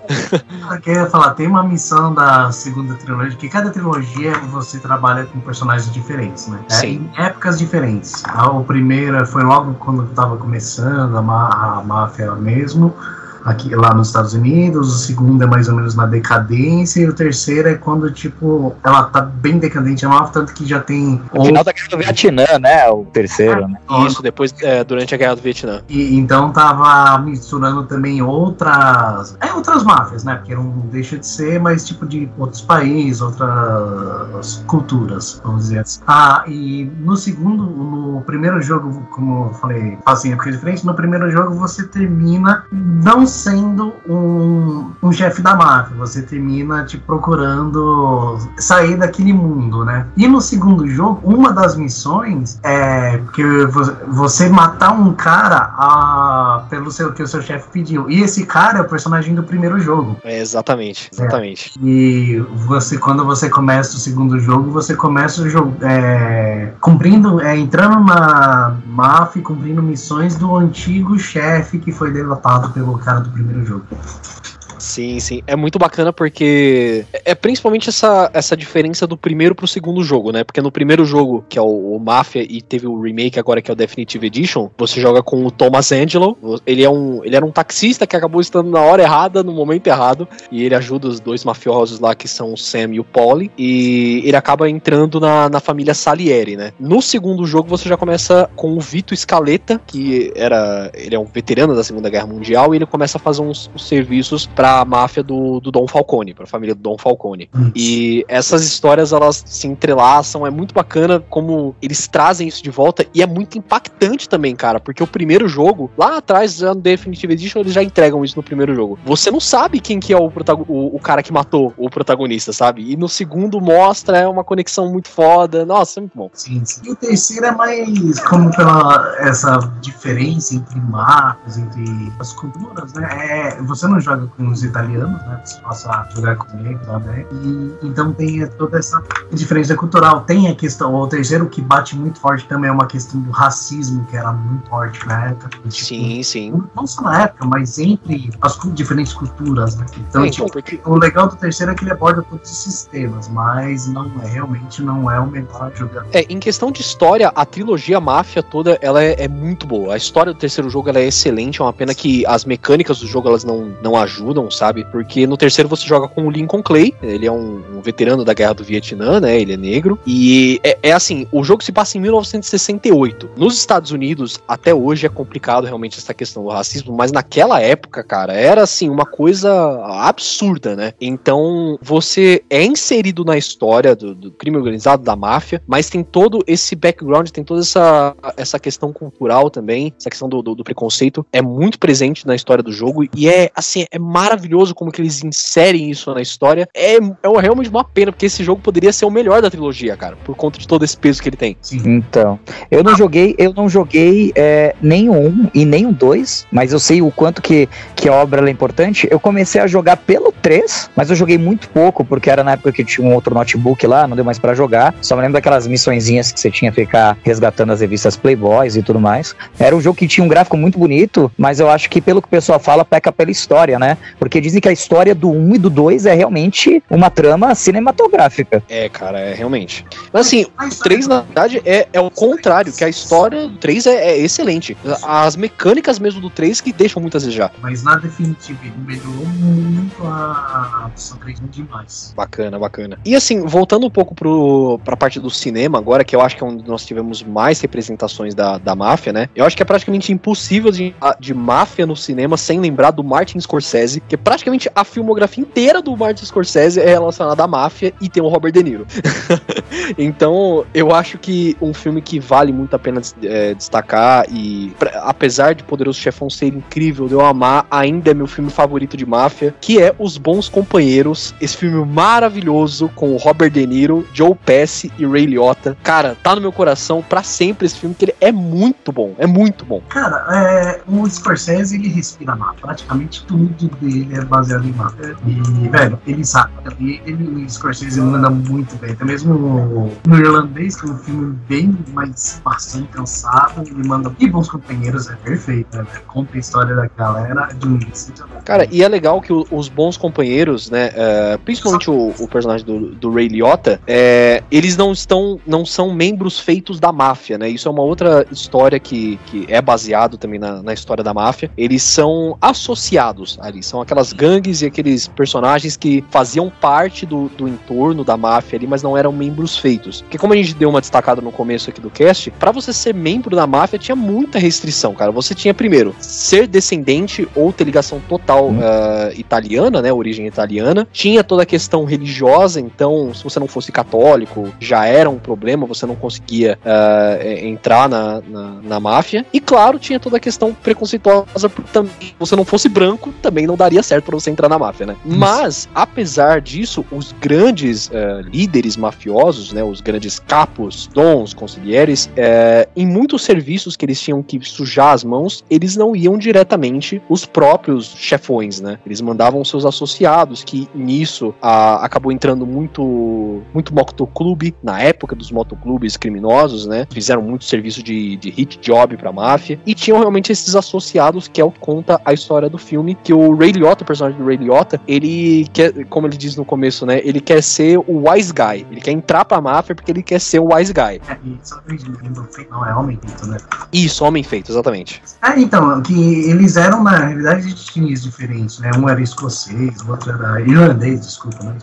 Eu queria falar, tem uma missão da segunda trilogia, que cada trilogia você trabalha com personagens diferentes, né? É, Sim. em épocas diferentes. A, o primeiro foi logo quando estava começando a, má- a máfia mesmo, aqui lá nos Estados Unidos. O segundo é mais ou menos na decadência. E o terceiro é quando, tipo, ela tá bem decadente a máfia, tanto que já tem. O final da guerra do Vietnã, né? O terceiro, né? Isso, depois, é, durante a Guerra do Vietnã. E, então tava misturando também outras. É, outras máfias, né? Porque não deixa de ser, mas tipo de outros países, outras culturas, vamos dizer assim. Ah, e no segundo, no primeiro jogo, como eu falei, assim, é porque é diferente, no primeiro jogo você termina não sendo um, um chefe da máfia. Você termina te procurando sair daquele mundo, né? E no segundo jogo, uma das missões é que você matar um cara a, pelo seu que o seu chefe pediu. E esse cara é o personagem do primeiro jogo. É, exatamente, exatamente. É. E você, quando você começa o segundo jogo, você começa o jogo é, cumprindo, é, entrando na máfia, cumprindo missões do antigo chefe que foi derrotado pelo cara do primeiro jogo. Sim, sim. É muito bacana porque é, principalmente essa, essa diferença do primeiro pro segundo jogo, né? Porque no primeiro jogo, que é o, o Mafia, e teve o remake agora, que é o Definitive Edition, você joga com o Thomas Angelo. Ele, é um, ele era um taxista que acabou estando na hora errada, no momento errado, e ele ajuda os dois mafiosos lá, que são o Sam e o Polly, e ele acaba entrando na, na família Salieri, né? No segundo jogo, você já começa com o Vito Scaletta, que era. Ele é um veterano da Segunda Guerra Mundial, e ele começa a fazer uns, uns serviços para a máfia do, do Dom Falcone, para a família do Dom Falcone. Hum. E essas histórias elas se entrelaçam, é muito bacana como eles trazem isso de volta e é muito impactante também, cara, porque o primeiro jogo, lá atrás, já no Definitive Edition, eles já entregam isso no primeiro jogo. Você não sabe quem que é o, o, o cara que matou o protagonista, sabe? E no segundo mostra é uma conexão muito foda. Nossa, é muito bom. Sim, sim. E o terceiro é mais como pela essa diferença entre marcos, entre as culturas, né? É, você não joga com os italianos, né? Você passa a jogar com ele também. E, então tem toda essa diferença cultural. Tem a questão, o terceiro que bate muito forte também é uma questão do racismo, que era muito forte na época. Tipo, sim, sim. Não só na época, mas entre as diferentes culturas, né? Então, sim, tipo, porque... o legal do terceiro é que ele aborda todos os sistemas, mas não é, realmente não é o melhor jogador. É, em questão de história, a trilogia Máfia toda, ela é, é muito boa. A história do terceiro jogo, ela é excelente, é uma pena que as mecânicas do jogo, elas não, não ajudam, sabe? Porque no terceiro você joga com o Lincoln Clay, ele é um, um veterano da guerra do Vietnã, né? Ele é negro. E é, é, assim, o jogo se passa em 1968. Nos Estados Unidos, até hoje é complicado realmente essa questão do racismo, mas naquela época, cara, era assim, uma coisa absurda, né? Então, você é inserido na história do, do crime organizado, da máfia, mas tem todo esse background, tem toda essa, essa questão cultural também, essa questão do, do, do preconceito, é muito presente na história do jogo e é, assim, é maravilhoso como que eles inserem isso na história, é, é realmente uma pena, porque esse jogo poderia ser o melhor da trilogia, cara, por conta de todo esse peso que ele tem. Sim. Então, eu não joguei, eu não joguei é, nenhum e nem o dois, mas eu sei o quanto que, que a obra é importante. Eu comecei a jogar pelo 3, mas eu joguei muito pouco, porque era na época que tinha um outro notebook lá, não deu mais para jogar. Só me lembro daquelas missõezinhas que você tinha que ficar resgatando as revistas Playboys e tudo mais. Era um jogo que tinha um gráfico muito bonito, mas eu acho que pelo que o pessoal fala, peca pela história, né? Porque dizem que a história do 1 e do 2 é realmente uma trama cinematográfica. É, cara, é realmente. Mas assim, o 3, na verdade, é, é o contrário, que a história do 3 é, é excelente. As mecânicas mesmo do 3 que deixam muitas desejar. Mas na definitiva, ele melhorou muito a opção 3 demais. Bacana, bacana. E assim, voltando um pouco pro, pra parte do cinema agora, que eu acho que é onde nós tivemos mais representações da, da máfia, né? Eu acho que é praticamente impossível de, de máfia no cinema sem lembrar do Martin Scorsese, que é praticamente a filmografia inteira do Martin Scorsese é relacionada à máfia e tem o Robert De Niro. então, eu acho que um filme que vale muito a pena é, destacar e pra, apesar de Poderoso Chefão ser incrível, de eu amar, ainda é meu filme favorito de máfia, que é Os Bons Companheiros, esse filme maravilhoso com o Robert De Niro, Joe Pesci e Ray Liotta. Cara, tá no meu coração para sempre esse filme, que ele é muito bom, é muito bom. Cara, é, o Scorsese, ele respira máfia, praticamente tudo dele é baseado em máfia. E, velho, ele sabe. Ele, ele, o Scorsese manda muito bem. Até mesmo no, Irlandês, que é um filme bem mais bastante cansado, ele manda. E Bons Companheiros é perfeito, né? Conta a história da galera de um Cara, e é legal que o, os Bons Companheiros, né? Uh, principalmente o, o, personagem do, do Ray Liotta, é, eles não estão. não são membros feitos da máfia, né? Isso é uma outra história que, que é baseado também na, na história da máfia. Eles são associados ali, são aquelas aquelas gangues e aqueles personagens que faziam parte do, do entorno da máfia ali, mas não eram membros feitos. Porque como a gente deu uma destacada no começo aqui do cast, para você ser membro da máfia tinha muita restrição, cara. Você tinha primeiro ser descendente ou ter ligação total uh, italiana, né, origem italiana. Tinha toda a questão religiosa, então se você não fosse católico já era um problema, você não conseguia uh, entrar na, na, na, máfia. E claro, tinha toda a questão preconceituosa por também você não fosse branco, também não daria certo para você entrar na máfia, né? Isso. Mas apesar disso, os grandes uh, líderes mafiosos, né, os grandes capos, dons, conselheiros, uh, em muitos serviços que eles tinham que sujar as mãos, eles não iam diretamente os próprios chefões, né? Eles mandavam seus associados, que nisso a, acabou entrando muito muito motoclube, na época dos motoclubes criminosos, né? Fizeram muito serviço de, de hit job pra máfia, e tinham realmente esses associados, que é o que conta a história do filme, que o Ray Liotta, o personagem do Ray Liotta, ele quer, como ele diz no começo, né? Ele quer ser o wise guy, ele quer entrar pra máfia porque ele quer ser o wise guy. É, não, é homem feito, né? Isso, homem feito, exatamente. Ah, então, que eles eram, na realidade, de times diferentes, né? Um era escocês, o outro era irlandês, desculpa, né?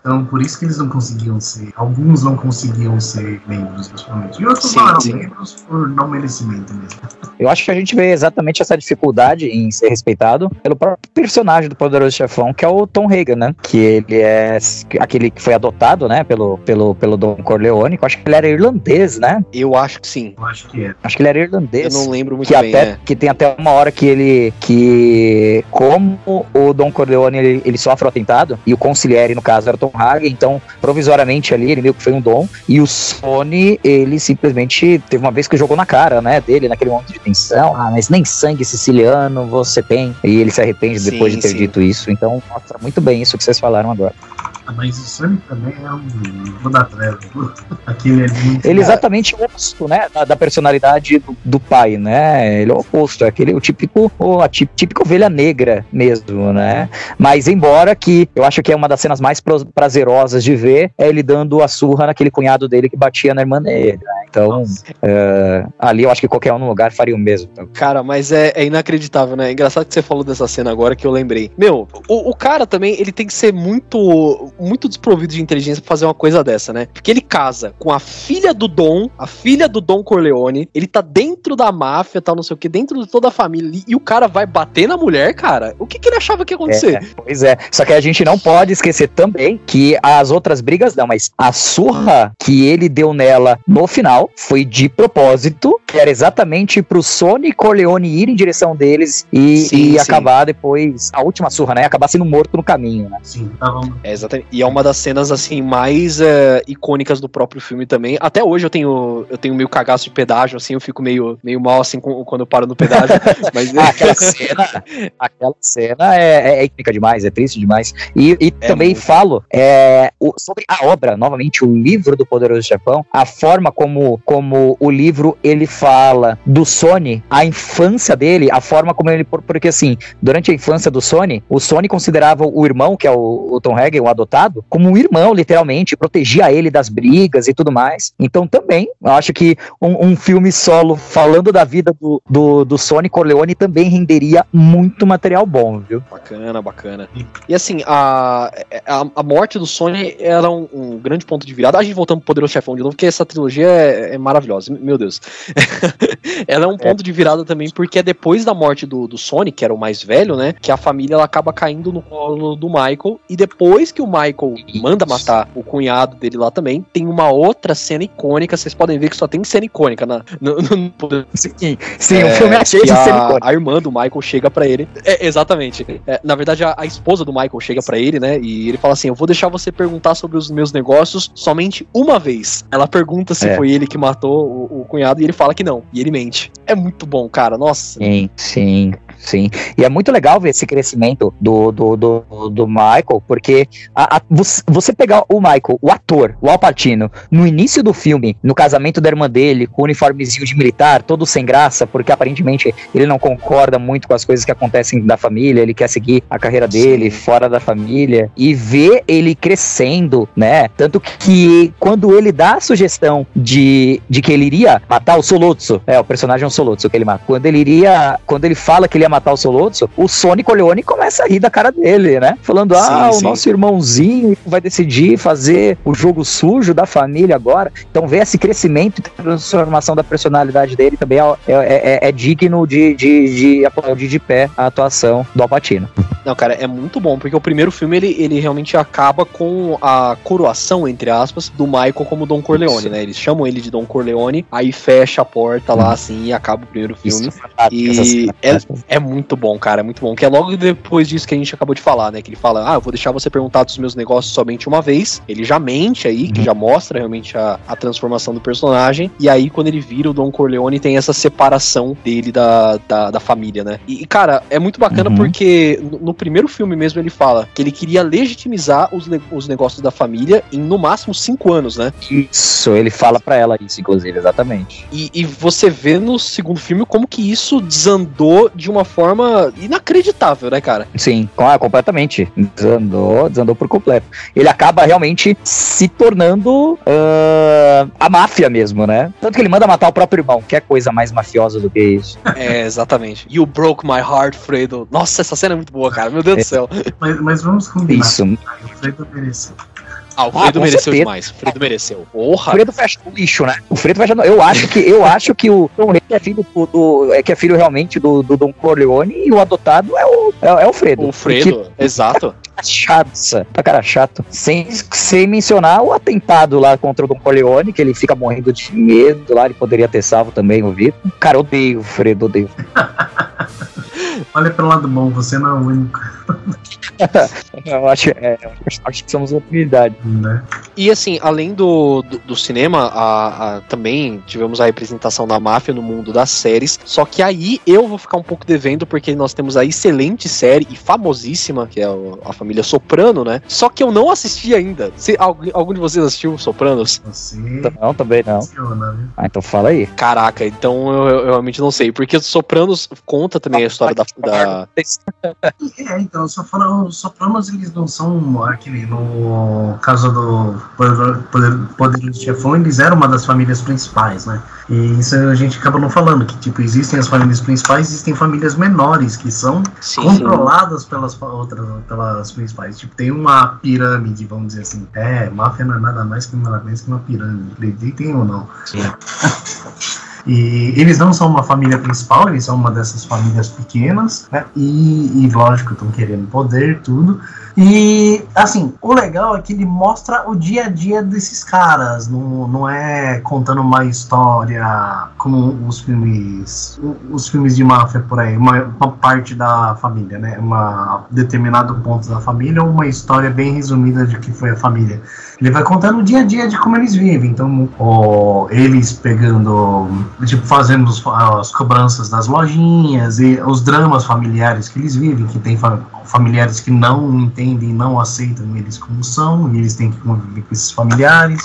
Então, por isso que eles não conseguiam ser, alguns não conseguiam ser membros, principalmente. E outros sim, não eram sim. membros por não merecimento mesmo. Eu acho que a gente vê exatamente essa dificuldade em ser respeitado pelo próprio personagem do Poderoso Chefão, que é o Tom Hagen, né? Que ele é aquele que foi adotado, né? Pelo, pelo, pelo Don Corleone. Eu acho que ele era irlandês, né? Eu acho que sim. Eu acho que é. Acho que ele era irlandês. Eu não lembro muito que bem, até, é. Que tem até uma hora que ele... Que como o Don Corleone, ele, ele sofre o um atentado, e o consigliere, no caso, era Tom Hagen, então, provisoriamente ali, ele meio que foi um dom, e o Sony, ele simplesmente teve uma vez que jogou na cara, né, dele, naquele momento de tensão, ah, mas nem sangue siciliano você tem, e ele se arrepende sim, depois de ter sim. dito isso, então mostra muito bem isso que vocês falaram agora. Mas o Sonic também é um mundo da treva. Aquele ali. Ele é exatamente o oposto, né? Da, da personalidade do, do, pai, né? Ele é o oposto, é aquele o típico, o, a típica ovelha negra mesmo, né? Mas embora que eu acho que é uma das cenas mais prazerosas de ver, é ele dando a surra naquele cunhado dele que batia na irmã dele. Né? Então, uh, ali eu acho que qualquer um no lugar faria o mesmo. Cara, mas é, é, inacreditável, né? É engraçado que você falou dessa cena agora que eu lembrei. Meu, o, o cara também, ele tem que ser muito muito desprovido de inteligência pra fazer uma coisa dessa, né? Porque ele casa com a filha do Dom, a filha do Dom Corleone, ele tá dentro da máfia, tal, não sei o que, dentro de toda a família, e o cara vai bater na mulher, cara? O que, que ele achava que ia acontecer? É, pois é. Só que a gente não pode esquecer também que as outras brigas não, mas a surra que ele deu nela no final foi de propósito, que era exatamente pro Sony Corleone ir em direção deles e, sim, e sim. acabar depois, a última surra, né? Acabar sendo morto no caminho, né? Sim, tá bom. É, exatamente. E é uma das cenas, assim, mais uh, icônicas do próprio filme também. Até hoje eu tenho, eu tenho meio cagaço de pedágio, assim, eu fico meio, meio mal, assim, com, quando eu paro no pedágio. mas... ah, aquela cena, aquela cena é, é, épica demais, é triste demais. E, e é também muito. falo é, o, sobre a obra, novamente, o livro do Poderoso Japão, a forma como, como o livro, ele fala do Sony, a infância dele, a forma como ele... Porque, assim, durante a infância do Sony, o Sony considerava o irmão, que é o, o Tom Hagen, o adotado, como um irmão, literalmente, protegia ele das brigas e tudo mais. Então também, eu acho que um, um filme solo falando da vida do, do, do Sony Corleone também renderia muito material bom, viu? Bacana, bacana. E assim, a, a, a morte do Sony era um, um, grande ponto de virada. A gente voltando pro Poderoso Chefão de novo, porque essa trilogia é, é maravilhosa, meu Deus. ela é um ponto é. de virada também, porque é depois da morte do, do Sony, que era o mais velho, né, que a família ela acaba caindo no colo do Michael, e depois que o Michael Michael manda matar o cunhado dele lá também, tem uma outra cena icônica. Vocês podem ver que só tem cena icônica na, no, no, Sim, sim é, o filme é cheio de cena icônica. A irmã do Michael chega para ele. É, exatamente. É, na verdade, a, a, esposa do Michael chega para ele, né? E ele fala assim: Eu vou deixar você perguntar sobre os meus negócios somente uma vez. Ela pergunta se é. foi ele que matou o, o cunhado e ele fala que não. E ele mente. É muito bom, cara. Nossa. Sim, sim. Sim. E é muito legal ver esse crescimento do, do, do, do Michael, porque a, a, você pegar o Michael, o ator, o Alpatino, no início do filme, no casamento da irmã dele, com o uniformezinho de militar, todo sem graça, porque aparentemente ele não concorda muito com as coisas que acontecem da família, ele quer seguir a carreira dele Sim. fora da família, e ver ele crescendo, né? Tanto que quando ele dá a sugestão de, de que ele iria matar o Solotso, é, o personagem é um Solotso que ele mata, quando ele iria, quando ele fala que ele ia matar o Solotso, o Sonic Corleone começa a rir da cara dele, né? Falando, ah, sim, o sim. nosso irmãozinho vai decidir fazer o jogo sujo da família agora. Então ver esse crescimento e transformação da personalidade dele também é, é, é, é digno de, de, de aplaudir de pé a atuação do Alpatino. Não, cara, é muito bom, porque o primeiro filme ele, ele realmente acaba com a coroação, entre aspas, do Michael como Don Corleone, Isso. né? Eles chamam ele de Don Corleone, aí fecha a porta lá, assim, e acaba o primeiro filme. Isso, e é, é muito bom, cara, é muito bom. Que é logo depois disso que a gente acabou de falar, né? Que ele fala, ah, eu vou deixar você perguntar dos meus negócios somente uma vez. Ele já mente aí, uhum. que já mostra realmente a, a transformação do personagem. E aí, quando ele vira o Don Corleone, tem essa separação dele da, da, da família, né? E, cara, é muito bacana uhum. porque no, no, primeiro filme mesmo ele fala que ele queria legitimizar os, os negócios da família em no máximo cinco anos, né? Isso, ele fala para ela isso, inclusive, exatamente. E, e, você vê no segundo filme como que isso desandou de uma forma inacreditável, né, cara? Sim, ah, completamente. Desandou, desandou por completo. Ele acaba realmente se tornando uh, a máfia mesmo, né? Tanto que ele manda matar o próprio irmão, que é coisa mais mafiosa do que isso. É, exatamente. You broke my heart, Fredo. Nossa, essa cena é muito boa, cara. Meu Deus é. do céu. Mas, mas vamos combinar. Isso. O Fredo mereceu. Ah, o Fredo ah, mereceu certeza. demais. O Fredo mereceu. Porra. O Fredo fecha o lixo, né? O Fredo fecha. Eu acho que, eu acho que o Tom é filho do, do, é que é filho realmente do, do Don Corleone e o adotado é o, é, é o Fredo. O Fredo, porque, exato. Chato, tá cara chato. Sem, sem mencionar o atentado lá contra o Don Corleone, que ele fica morrendo de medo lá, ele poderia ter salvo também o Vitor. Cara, odeio o Fredo, odeio. Olha pelo lado bom, você não é o único. eu acho, é, acho que somos uma comunidade. Né? E assim, além do, do, do cinema, a, a, também tivemos a representação da máfia no mundo das séries. Só que aí eu vou ficar um pouco devendo, porque nós temos a excelente série e famosíssima, que é a família Soprano, né? Só que eu não assisti ainda. Se, algum, algum de vocês assistiu Sopranos? Sim. Não, também não. Ah, então fala aí. Caraca, então eu, eu realmente não sei. Porque Sopranos conta também a história da. Da... É, então, Sopranos, Sopranos eles não são aquele. No caso do Poder, Poder, Poder Chefão, eles eram uma das famílias principais, né? E isso a gente acaba não falando, que tipo, existem as famílias principais, existem famílias menores que são sim, controladas sim. pelas outras, pelas principais. Tipo, tem uma pirâmide, vamos dizer assim. É, máfia não é nada mais que que uma pirâmide, acreditem ou não. Sim. E eles não são uma família principal, eles são uma dessas famílias pequenas, né? E, e lógico, estão querendo poder, tudo. E, assim, o legal é que ele mostra o dia a dia desses caras, não, não é contando uma história como os filmes os filmes de máfia por aí, uma, uma parte da família, né? Uma determinado ponto da família ou uma história bem resumida de que foi a família. Ele vai contando o dia a dia de como eles vivem. Então, ó, eles pegando, tipo, fazendo as cobranças das lojinhas e os dramas familiares que eles vivem, que tem familiares que não entendem, não aceitam eles como são, e eles têm que conviver com esses familiares.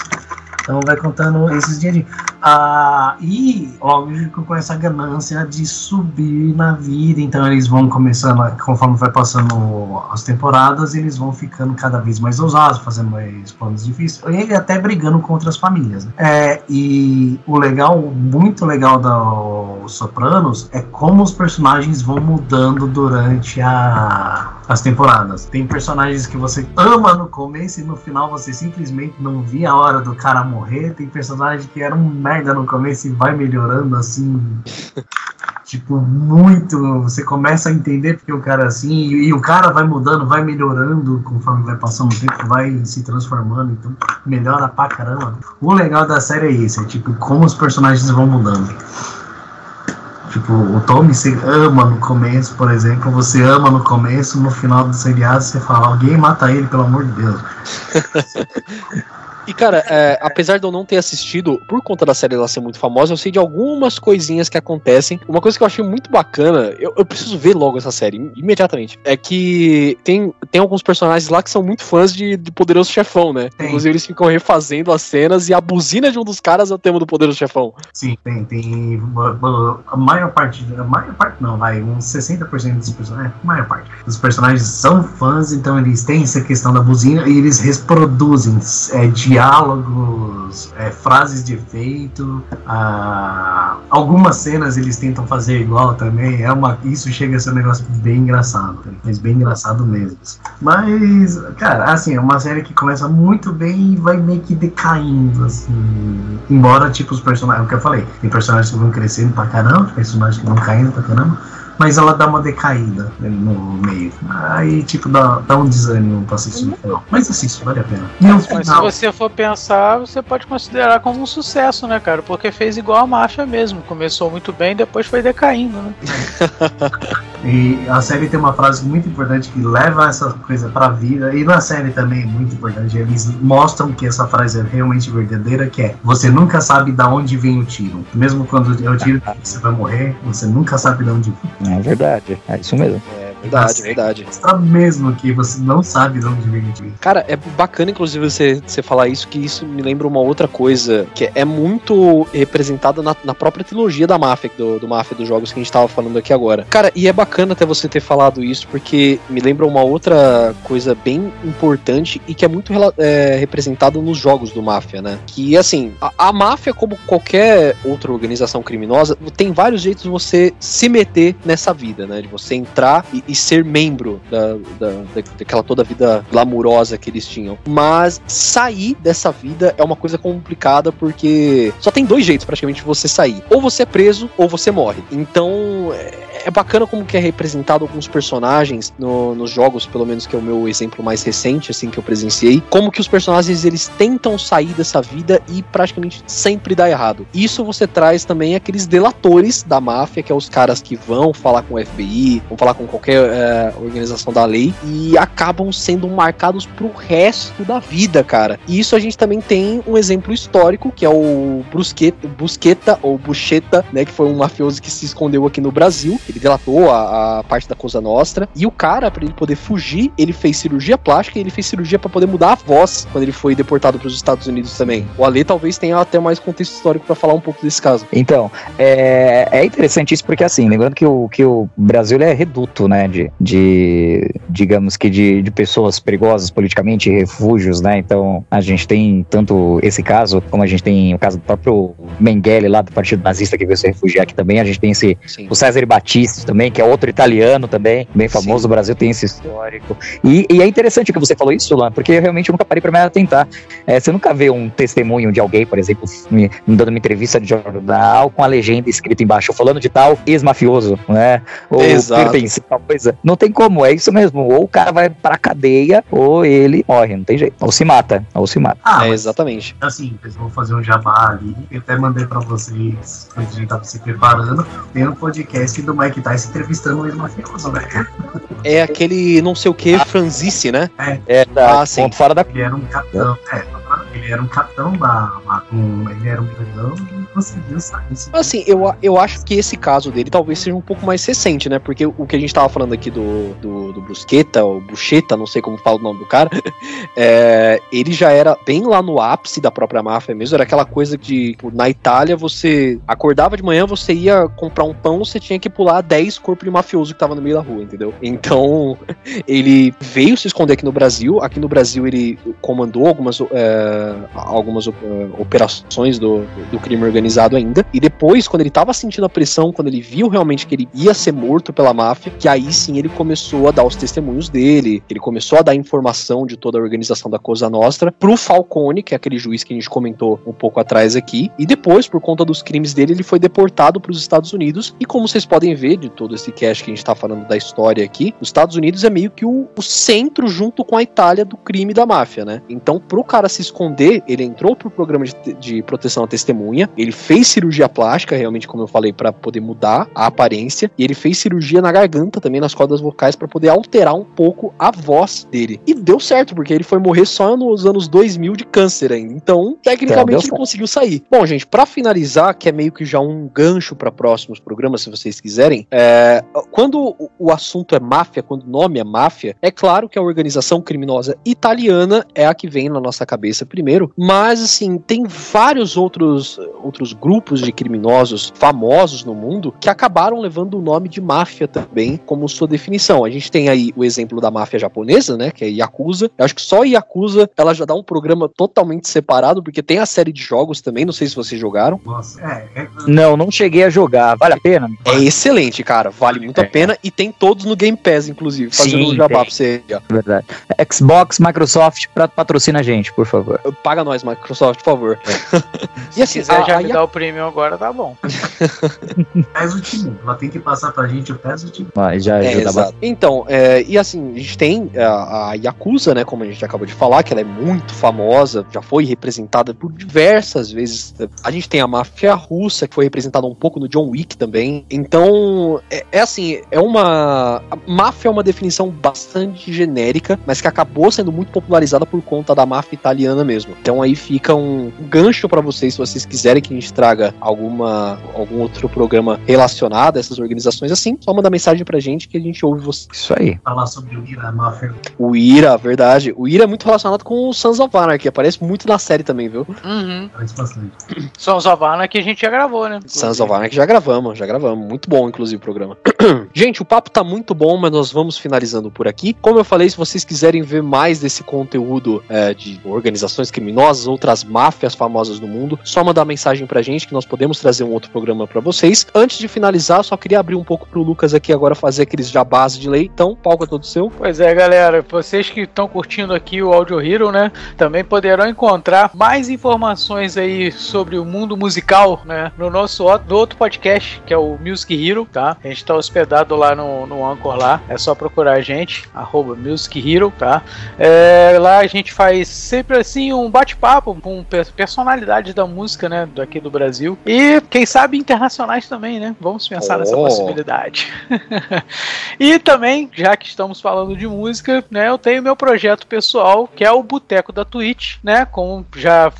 Então vai contando esses dias. Ah, e lógico com essa ganância de subir na vida, então eles vão começando, conforme vai passando as temporadas, eles vão ficando cada vez mais ousados, fazendo mais planos difíceis, e até brigando contra as famílias. Né? É, e o legal, muito legal da Sopranos é como os personagens vão mudando durante a as temporadas. Tem personagens que você ama no começo e no final você simplesmente não via a hora do cara morrer. Tem personagens que eram um no começo e vai melhorando assim. tipo, muito. Você começa a entender porque o cara assim, e, e, o cara vai mudando, vai melhorando conforme vai passando o tempo, vai se transformando, então melhora pra caramba. O legal da série é isso, é tipo, como os personagens vão mudando. Tipo, o Tommy você ama no começo, por exemplo, você ama no começo, no final do seriado você fala, alguém mata ele, pelo amor de Deus. E, cara, é, apesar de eu não ter assistido, por conta da série ela ser muito famosa, eu sei de algumas coisinhas que acontecem. Uma coisa que eu achei muito bacana, eu, eu preciso ver logo essa série, imediatamente, é que tem, tem alguns personagens lá que são muito fãs de, de Poderoso Chefão, né? Tem. Inclusive, eles ficam refazendo as cenas e a buzina de um dos caras é o tema do Poderoso Chefão. Sim, tem. Tem a maior parte, a maior parte não, vai, uns 60% dos personagens, a maior parte dos personagens são fãs, então eles têm essa questão da buzina e eles reproduzem é, de diálogos, é, frases de efeito, algumas cenas eles tentam fazer igual também. É uma, isso chega a ser um negócio bem engraçado, mas bem engraçado mesmo. Mas, cara, assim, é uma série que começa muito bem e vai meio que decaindo, assim. Embora, tipo, os personagens, é o que eu falei, tem personagens que vão crescendo pra caramba, personagens que vão caindo pra caramba mas ela dá uma decaída né, no meio. Aí, tipo, dá, dá um desânimo pra assistir no final. Mas assiste, vale a pena. E mas, final... se você for pensar, você pode considerar como um sucesso, né, cara? Porque fez igual a marcha mesmo. Começou muito bem, depois foi decaindo, né? e a série tem uma frase muito importante que leva essa coisa pra vida. E na série também é muito importante. Eles mostram que essa frase é realmente verdadeira, que é você nunca sabe de onde vem o tiro. Mesmo quando é o tiro que você vai morrer, você nunca sabe de onde vem. É verdade, é isso mesmo. Verdade, verdade. Está mesmo que você não sabe de onde vem o Cara, é bacana, inclusive, você, você falar isso, que isso me lembra uma outra coisa que é muito representada na, na própria trilogia da máfia, do, do máfia dos jogos que a gente tava falando aqui agora. Cara, e é bacana até você ter falado isso, porque me lembra uma outra coisa bem importante e que é muito é, representada nos jogos do máfia, né? Que, assim, a, a máfia, como qualquer outra organização criminosa, tem vários jeitos de você se meter nessa nessa vida, né? De você entrar e, e ser membro da, da, daquela toda vida glamurosa que eles tinham. Mas sair dessa vida é uma coisa complicada porque só tem dois jeitos praticamente de você sair. Ou você é preso ou você morre. Então é, bacana como que é representado alguns personagens no, nos jogos, pelo menos que é o meu exemplo mais recente, assim, que eu presenciei. Como que os personagens eles tentam sair dessa vida e praticamente sempre dá errado. Isso você traz também aqueles delatores da máfia, que é os caras que vão falar com o FBI, vão falar com qualquer é, organização da lei e acabam sendo marcados pro resto da vida, cara. E isso a gente também tem um exemplo histórico, que é o Brusqueta, Busqueta ou Bucheta, né, que foi um mafioso que se escondeu aqui no Brasil. Ele delatou a, a parte da Cosa Nostra. E o cara, para ele poder fugir, ele fez cirurgia plástica e ele fez cirurgia para poder mudar a voz quando ele foi deportado para os Estados Unidos também. O Ale talvez tenha até mais contexto histórico para falar um pouco desse caso. Então, é, é interessante isso porque, assim, lembrando que o, que o Brasil é reduto, né, de, de digamos que de, de pessoas perigosas politicamente, refúgios, né, então a gente tem tanto esse caso, como a gente tem o caso do próprio Mengele lá do Partido Nazista que veio se refugiar aqui também, a gente tem esse, Sim. o César Battisti também, que é outro italiano também, bem famoso, Sim. o Brasil tem esse histórico, e, e, é interessante que você falou isso, Lan, porque eu realmente nunca parei para me atentar, é, você nunca vê um testemunho de alguém, por exemplo, me, me dando uma entrevista de jornal com a legenda escrita embaixo, falando de tal ex-mafioso, né, ou Exato. pertence tal coisa. Não tem como, é isso mesmo. Ou o cara vai pra cadeia, ou ele morre, não tem jeito. Ou se mata, ou se mata. Ah, é, exatamente. Assim, eu vou fazer um jabá ali. Eu até mandei pra vocês, quando a gente tava se preparando, tem um podcast do Mike Tyson entrevistando o ex-mafioso, né? É aquele não sei o que, ah. Franzice, né? É, é da, ah, sim. fora da... Ele era um capitão, é, ele era um capitão da. Ele era um grandão e conseguiu sair. Assim, eu, eu acho que esse caso dele talvez seja um pouco mais recente, né? Porque o que a gente tava falando aqui do, do, do Brusqueta, ou Bucheta, não sei como fala o nome do cara, é, ele já era bem lá no ápice da própria máfia mesmo. Era aquela coisa de, tipo, na Itália, você acordava de manhã, você ia comprar um pão, você tinha que pular 10 corpos de mafioso que tava no meio da rua, entendeu? Então, ele veio se esconder aqui no Brasil. Aqui no Brasil, ele comandou algumas. É, algumas operações do, do crime organizado ainda. E depois, quando ele tava sentindo a pressão, quando ele viu realmente que ele ia ser morto pela máfia, que aí sim ele começou a dar os testemunhos dele, ele começou a dar informação de toda a organização da Cosa Nostra pro Falcone, que é aquele juiz que a gente comentou um pouco atrás aqui. E depois, por conta dos crimes dele, ele foi deportado para os Estados Unidos. E como vocês podem ver de todo esse cast que a gente tá falando da história aqui, os Estados Unidos é meio que o, o centro junto com a Itália do crime da máfia, né? Então, pro cara se esconder ele entrou pro programa de, de proteção à testemunha, ele fez cirurgia plástica, realmente, como eu falei, para poder mudar a aparência, e ele fez cirurgia na garganta também, nas cordas vocais, para poder alterar um pouco a voz dele. E deu certo, porque ele foi morrer só nos anos 2000 de câncer ainda. Então, tecnicamente, é, ele conseguiu sair. Bom, gente, para finalizar, que é meio que já um gancho para próximos programas, se vocês quiserem, é, quando o assunto é máfia, quando o nome é máfia, é claro que a organização criminosa italiana é a que vem na nossa cabeça primeiro, mas assim, tem vários outros, outros grupos de criminosos famosos no mundo que acabaram levando o nome de máfia também como sua definição. A gente tem aí o exemplo da máfia japonesa, né, que é Yakuza. Eu acho que só Yakuza ela já dá um programa totalmente separado, porque tem a série de jogos também, não sei se vocês jogaram. Nossa, é, é... Não, não cheguei a jogar. Vale a pena? É excelente, cara. Vale muito é. a pena e tem todos no Game Pass, inclusive, fazendo Sim, um jabá pra você. Verdade. Xbox, Microsoft, patrocina a gente, por favor. Paga nós, Microsoft, por favor. É. e assim, Se quiser a, já a, me a... dar o prêmio agora, tá bom. Pés o time. Ela tem que passar pra gente o pés o time. Ah, já é, ajuda Então, é, e assim, a gente tem a, a Yakuza, né, como a gente acabou de falar, que ela é muito famosa, já foi representada por diversas vezes. A gente tem a máfia russa, que foi representada um pouco no John Wick também. Então, é, é assim, é uma. Máfia é uma definição bastante genérica, mas que acabou sendo muito popularizada por conta da máfia italiana mesmo. Então aí fica um gancho para vocês, se vocês quiserem que a gente traga alguma, algum outro programa relacionado a essas organizações assim, só manda mensagem pra gente que a gente ouve vocês. Isso aí. Falar sobre o Ira, a máfia. O Ira, verdade. O Ira é muito relacionado com o Sons of Anarchy, aparece muito na série também, viu? Uhum. Parece bastante. Sons of Anarchy a gente já gravou, né? Sons of Anarchy já gravamos, já gravamos. Muito bom, inclusive, o programa. gente, o papo tá muito bom, mas nós vamos finalizando por aqui. Como eu falei, se vocês quiserem ver mais desse conteúdo é, de organizações criminosas, outras máfias famosas do mundo, só mandar mensagem pra gente que nós podemos trazer um outro programa para vocês. Antes de finalizar, só queria abrir um pouco pro Lucas aqui agora fazer aqueles jabás de lei. Então, palco é todo seu. Pois é, galera. Vocês que estão curtindo aqui o Audio Hero, né? Também poderão encontrar mais informações aí sobre o mundo musical, né? No nosso outro podcast, que é o Music Hero, tá? A gente tá hospedado lá no, no Anchor lá. É só procurar a gente, arroba Music Hero, tá? É, lá a gente faz sempre assim um bate-papo com personalidades da música, né? Daqui do Brasil. E quem sabe internacionais também, né? Vamos pensar oh. nessa possibilidade. e também, já que estamos falando de música, né? Eu tenho meu projeto pessoal, que é o Boteco da Twitch, né? Como já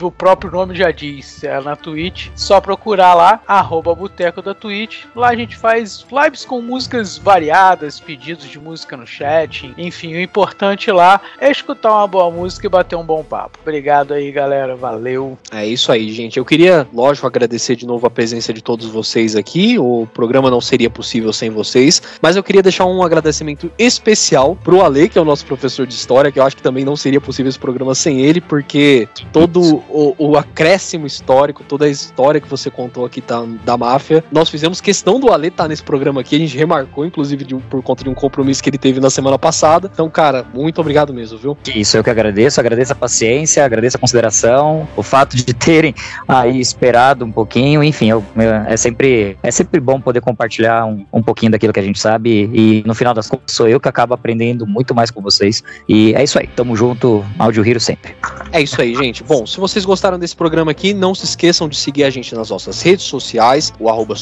o próprio nome já diz, é na Twitch. Só procurar lá, arroba Boteco da Twitch. Lá a gente faz lives com músicas variadas, pedidos de música no chat. Enfim, o importante lá é escutar uma boa música e bater um bom papo. Obrigado aí, galera. Valeu. É isso aí, gente. Eu queria, lógico, agradecer de novo a presença de todos vocês aqui. O programa não seria possível sem vocês, mas eu queria deixar um agradecimento especial pro Ale, que é o nosso professor de história, que eu acho que também não seria possível esse programa sem ele, porque todo o, o acréscimo histórico, toda a história que você contou aqui tá, da máfia, nós fizemos questão do Ale estar tá nesse programa aqui, a gente remarcou, inclusive, de, por conta de um compromisso que ele teve na semana passada. Então, cara, muito obrigado mesmo, viu? Isso, eu que agradeço, agradeço a paciência, agradeço a consideração, o fato de terem aí esperado um pouquinho, enfim, eu, é, sempre, é sempre bom poder compartilhar um, um pouquinho daquilo que a gente sabe e no final das contas sou eu que acabo aprendendo muito mais com vocês e é isso aí, tamo junto, Audio Hero sempre. É isso aí, gente. Bom, se vocês gostaram desse programa aqui, não se esqueçam de seguir a gente nas nossas redes sociais, o arroba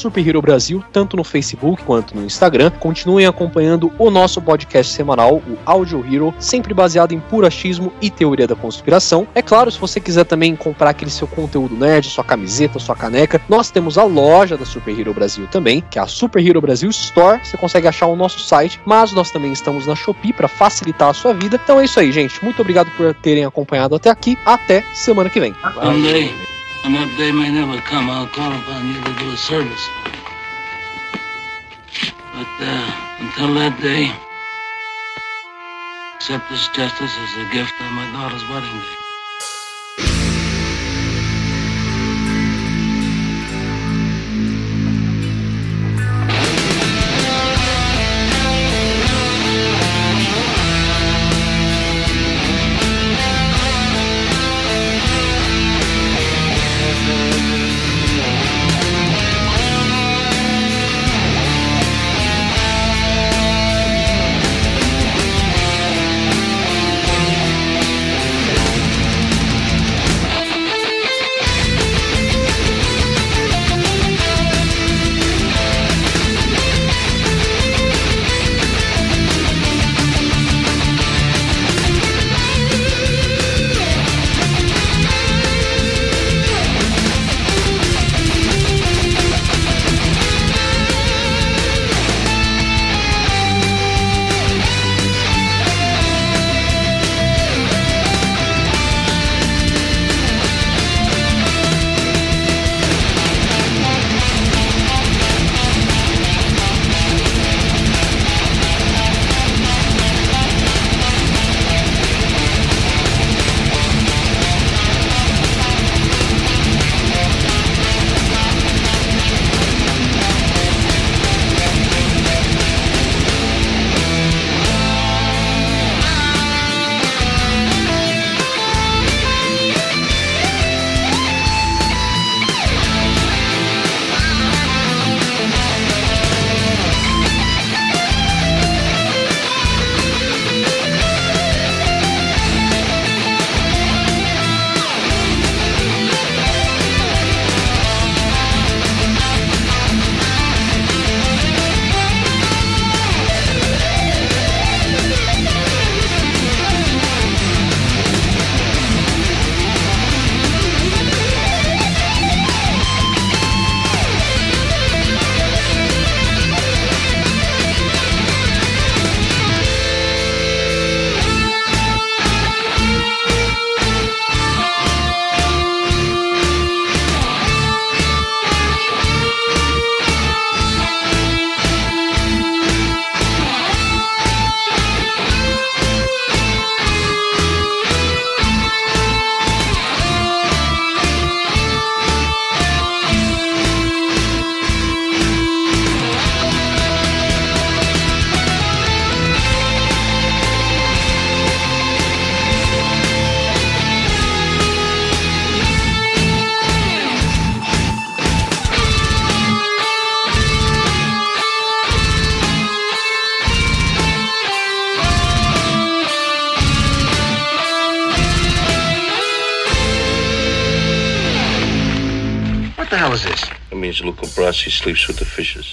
Brasil, tanto no Facebook quanto no Instagram. Continuem acompanhando o nosso podcast semanal, o Audio Hero, sempre baseado em puro achismo e teoria da conspiração. É claro, se você quiser também comprar aquele seu conteúdo nerd, sua camiseta, sua caneca, nós temos a loja da Super Hero Brasil também, que é a Super Hero Brasil Store. Você consegue achar o nosso site, mas nós também estamos na Shopee para facilitar a sua vida. Então é isso aí, gente. Muito obrigado por terem acompanhado até aqui. Até semana que vem. Uh, until that day, accept this justice as a gift on my daughter's wedding day. Angelo He sleeps with the fishes.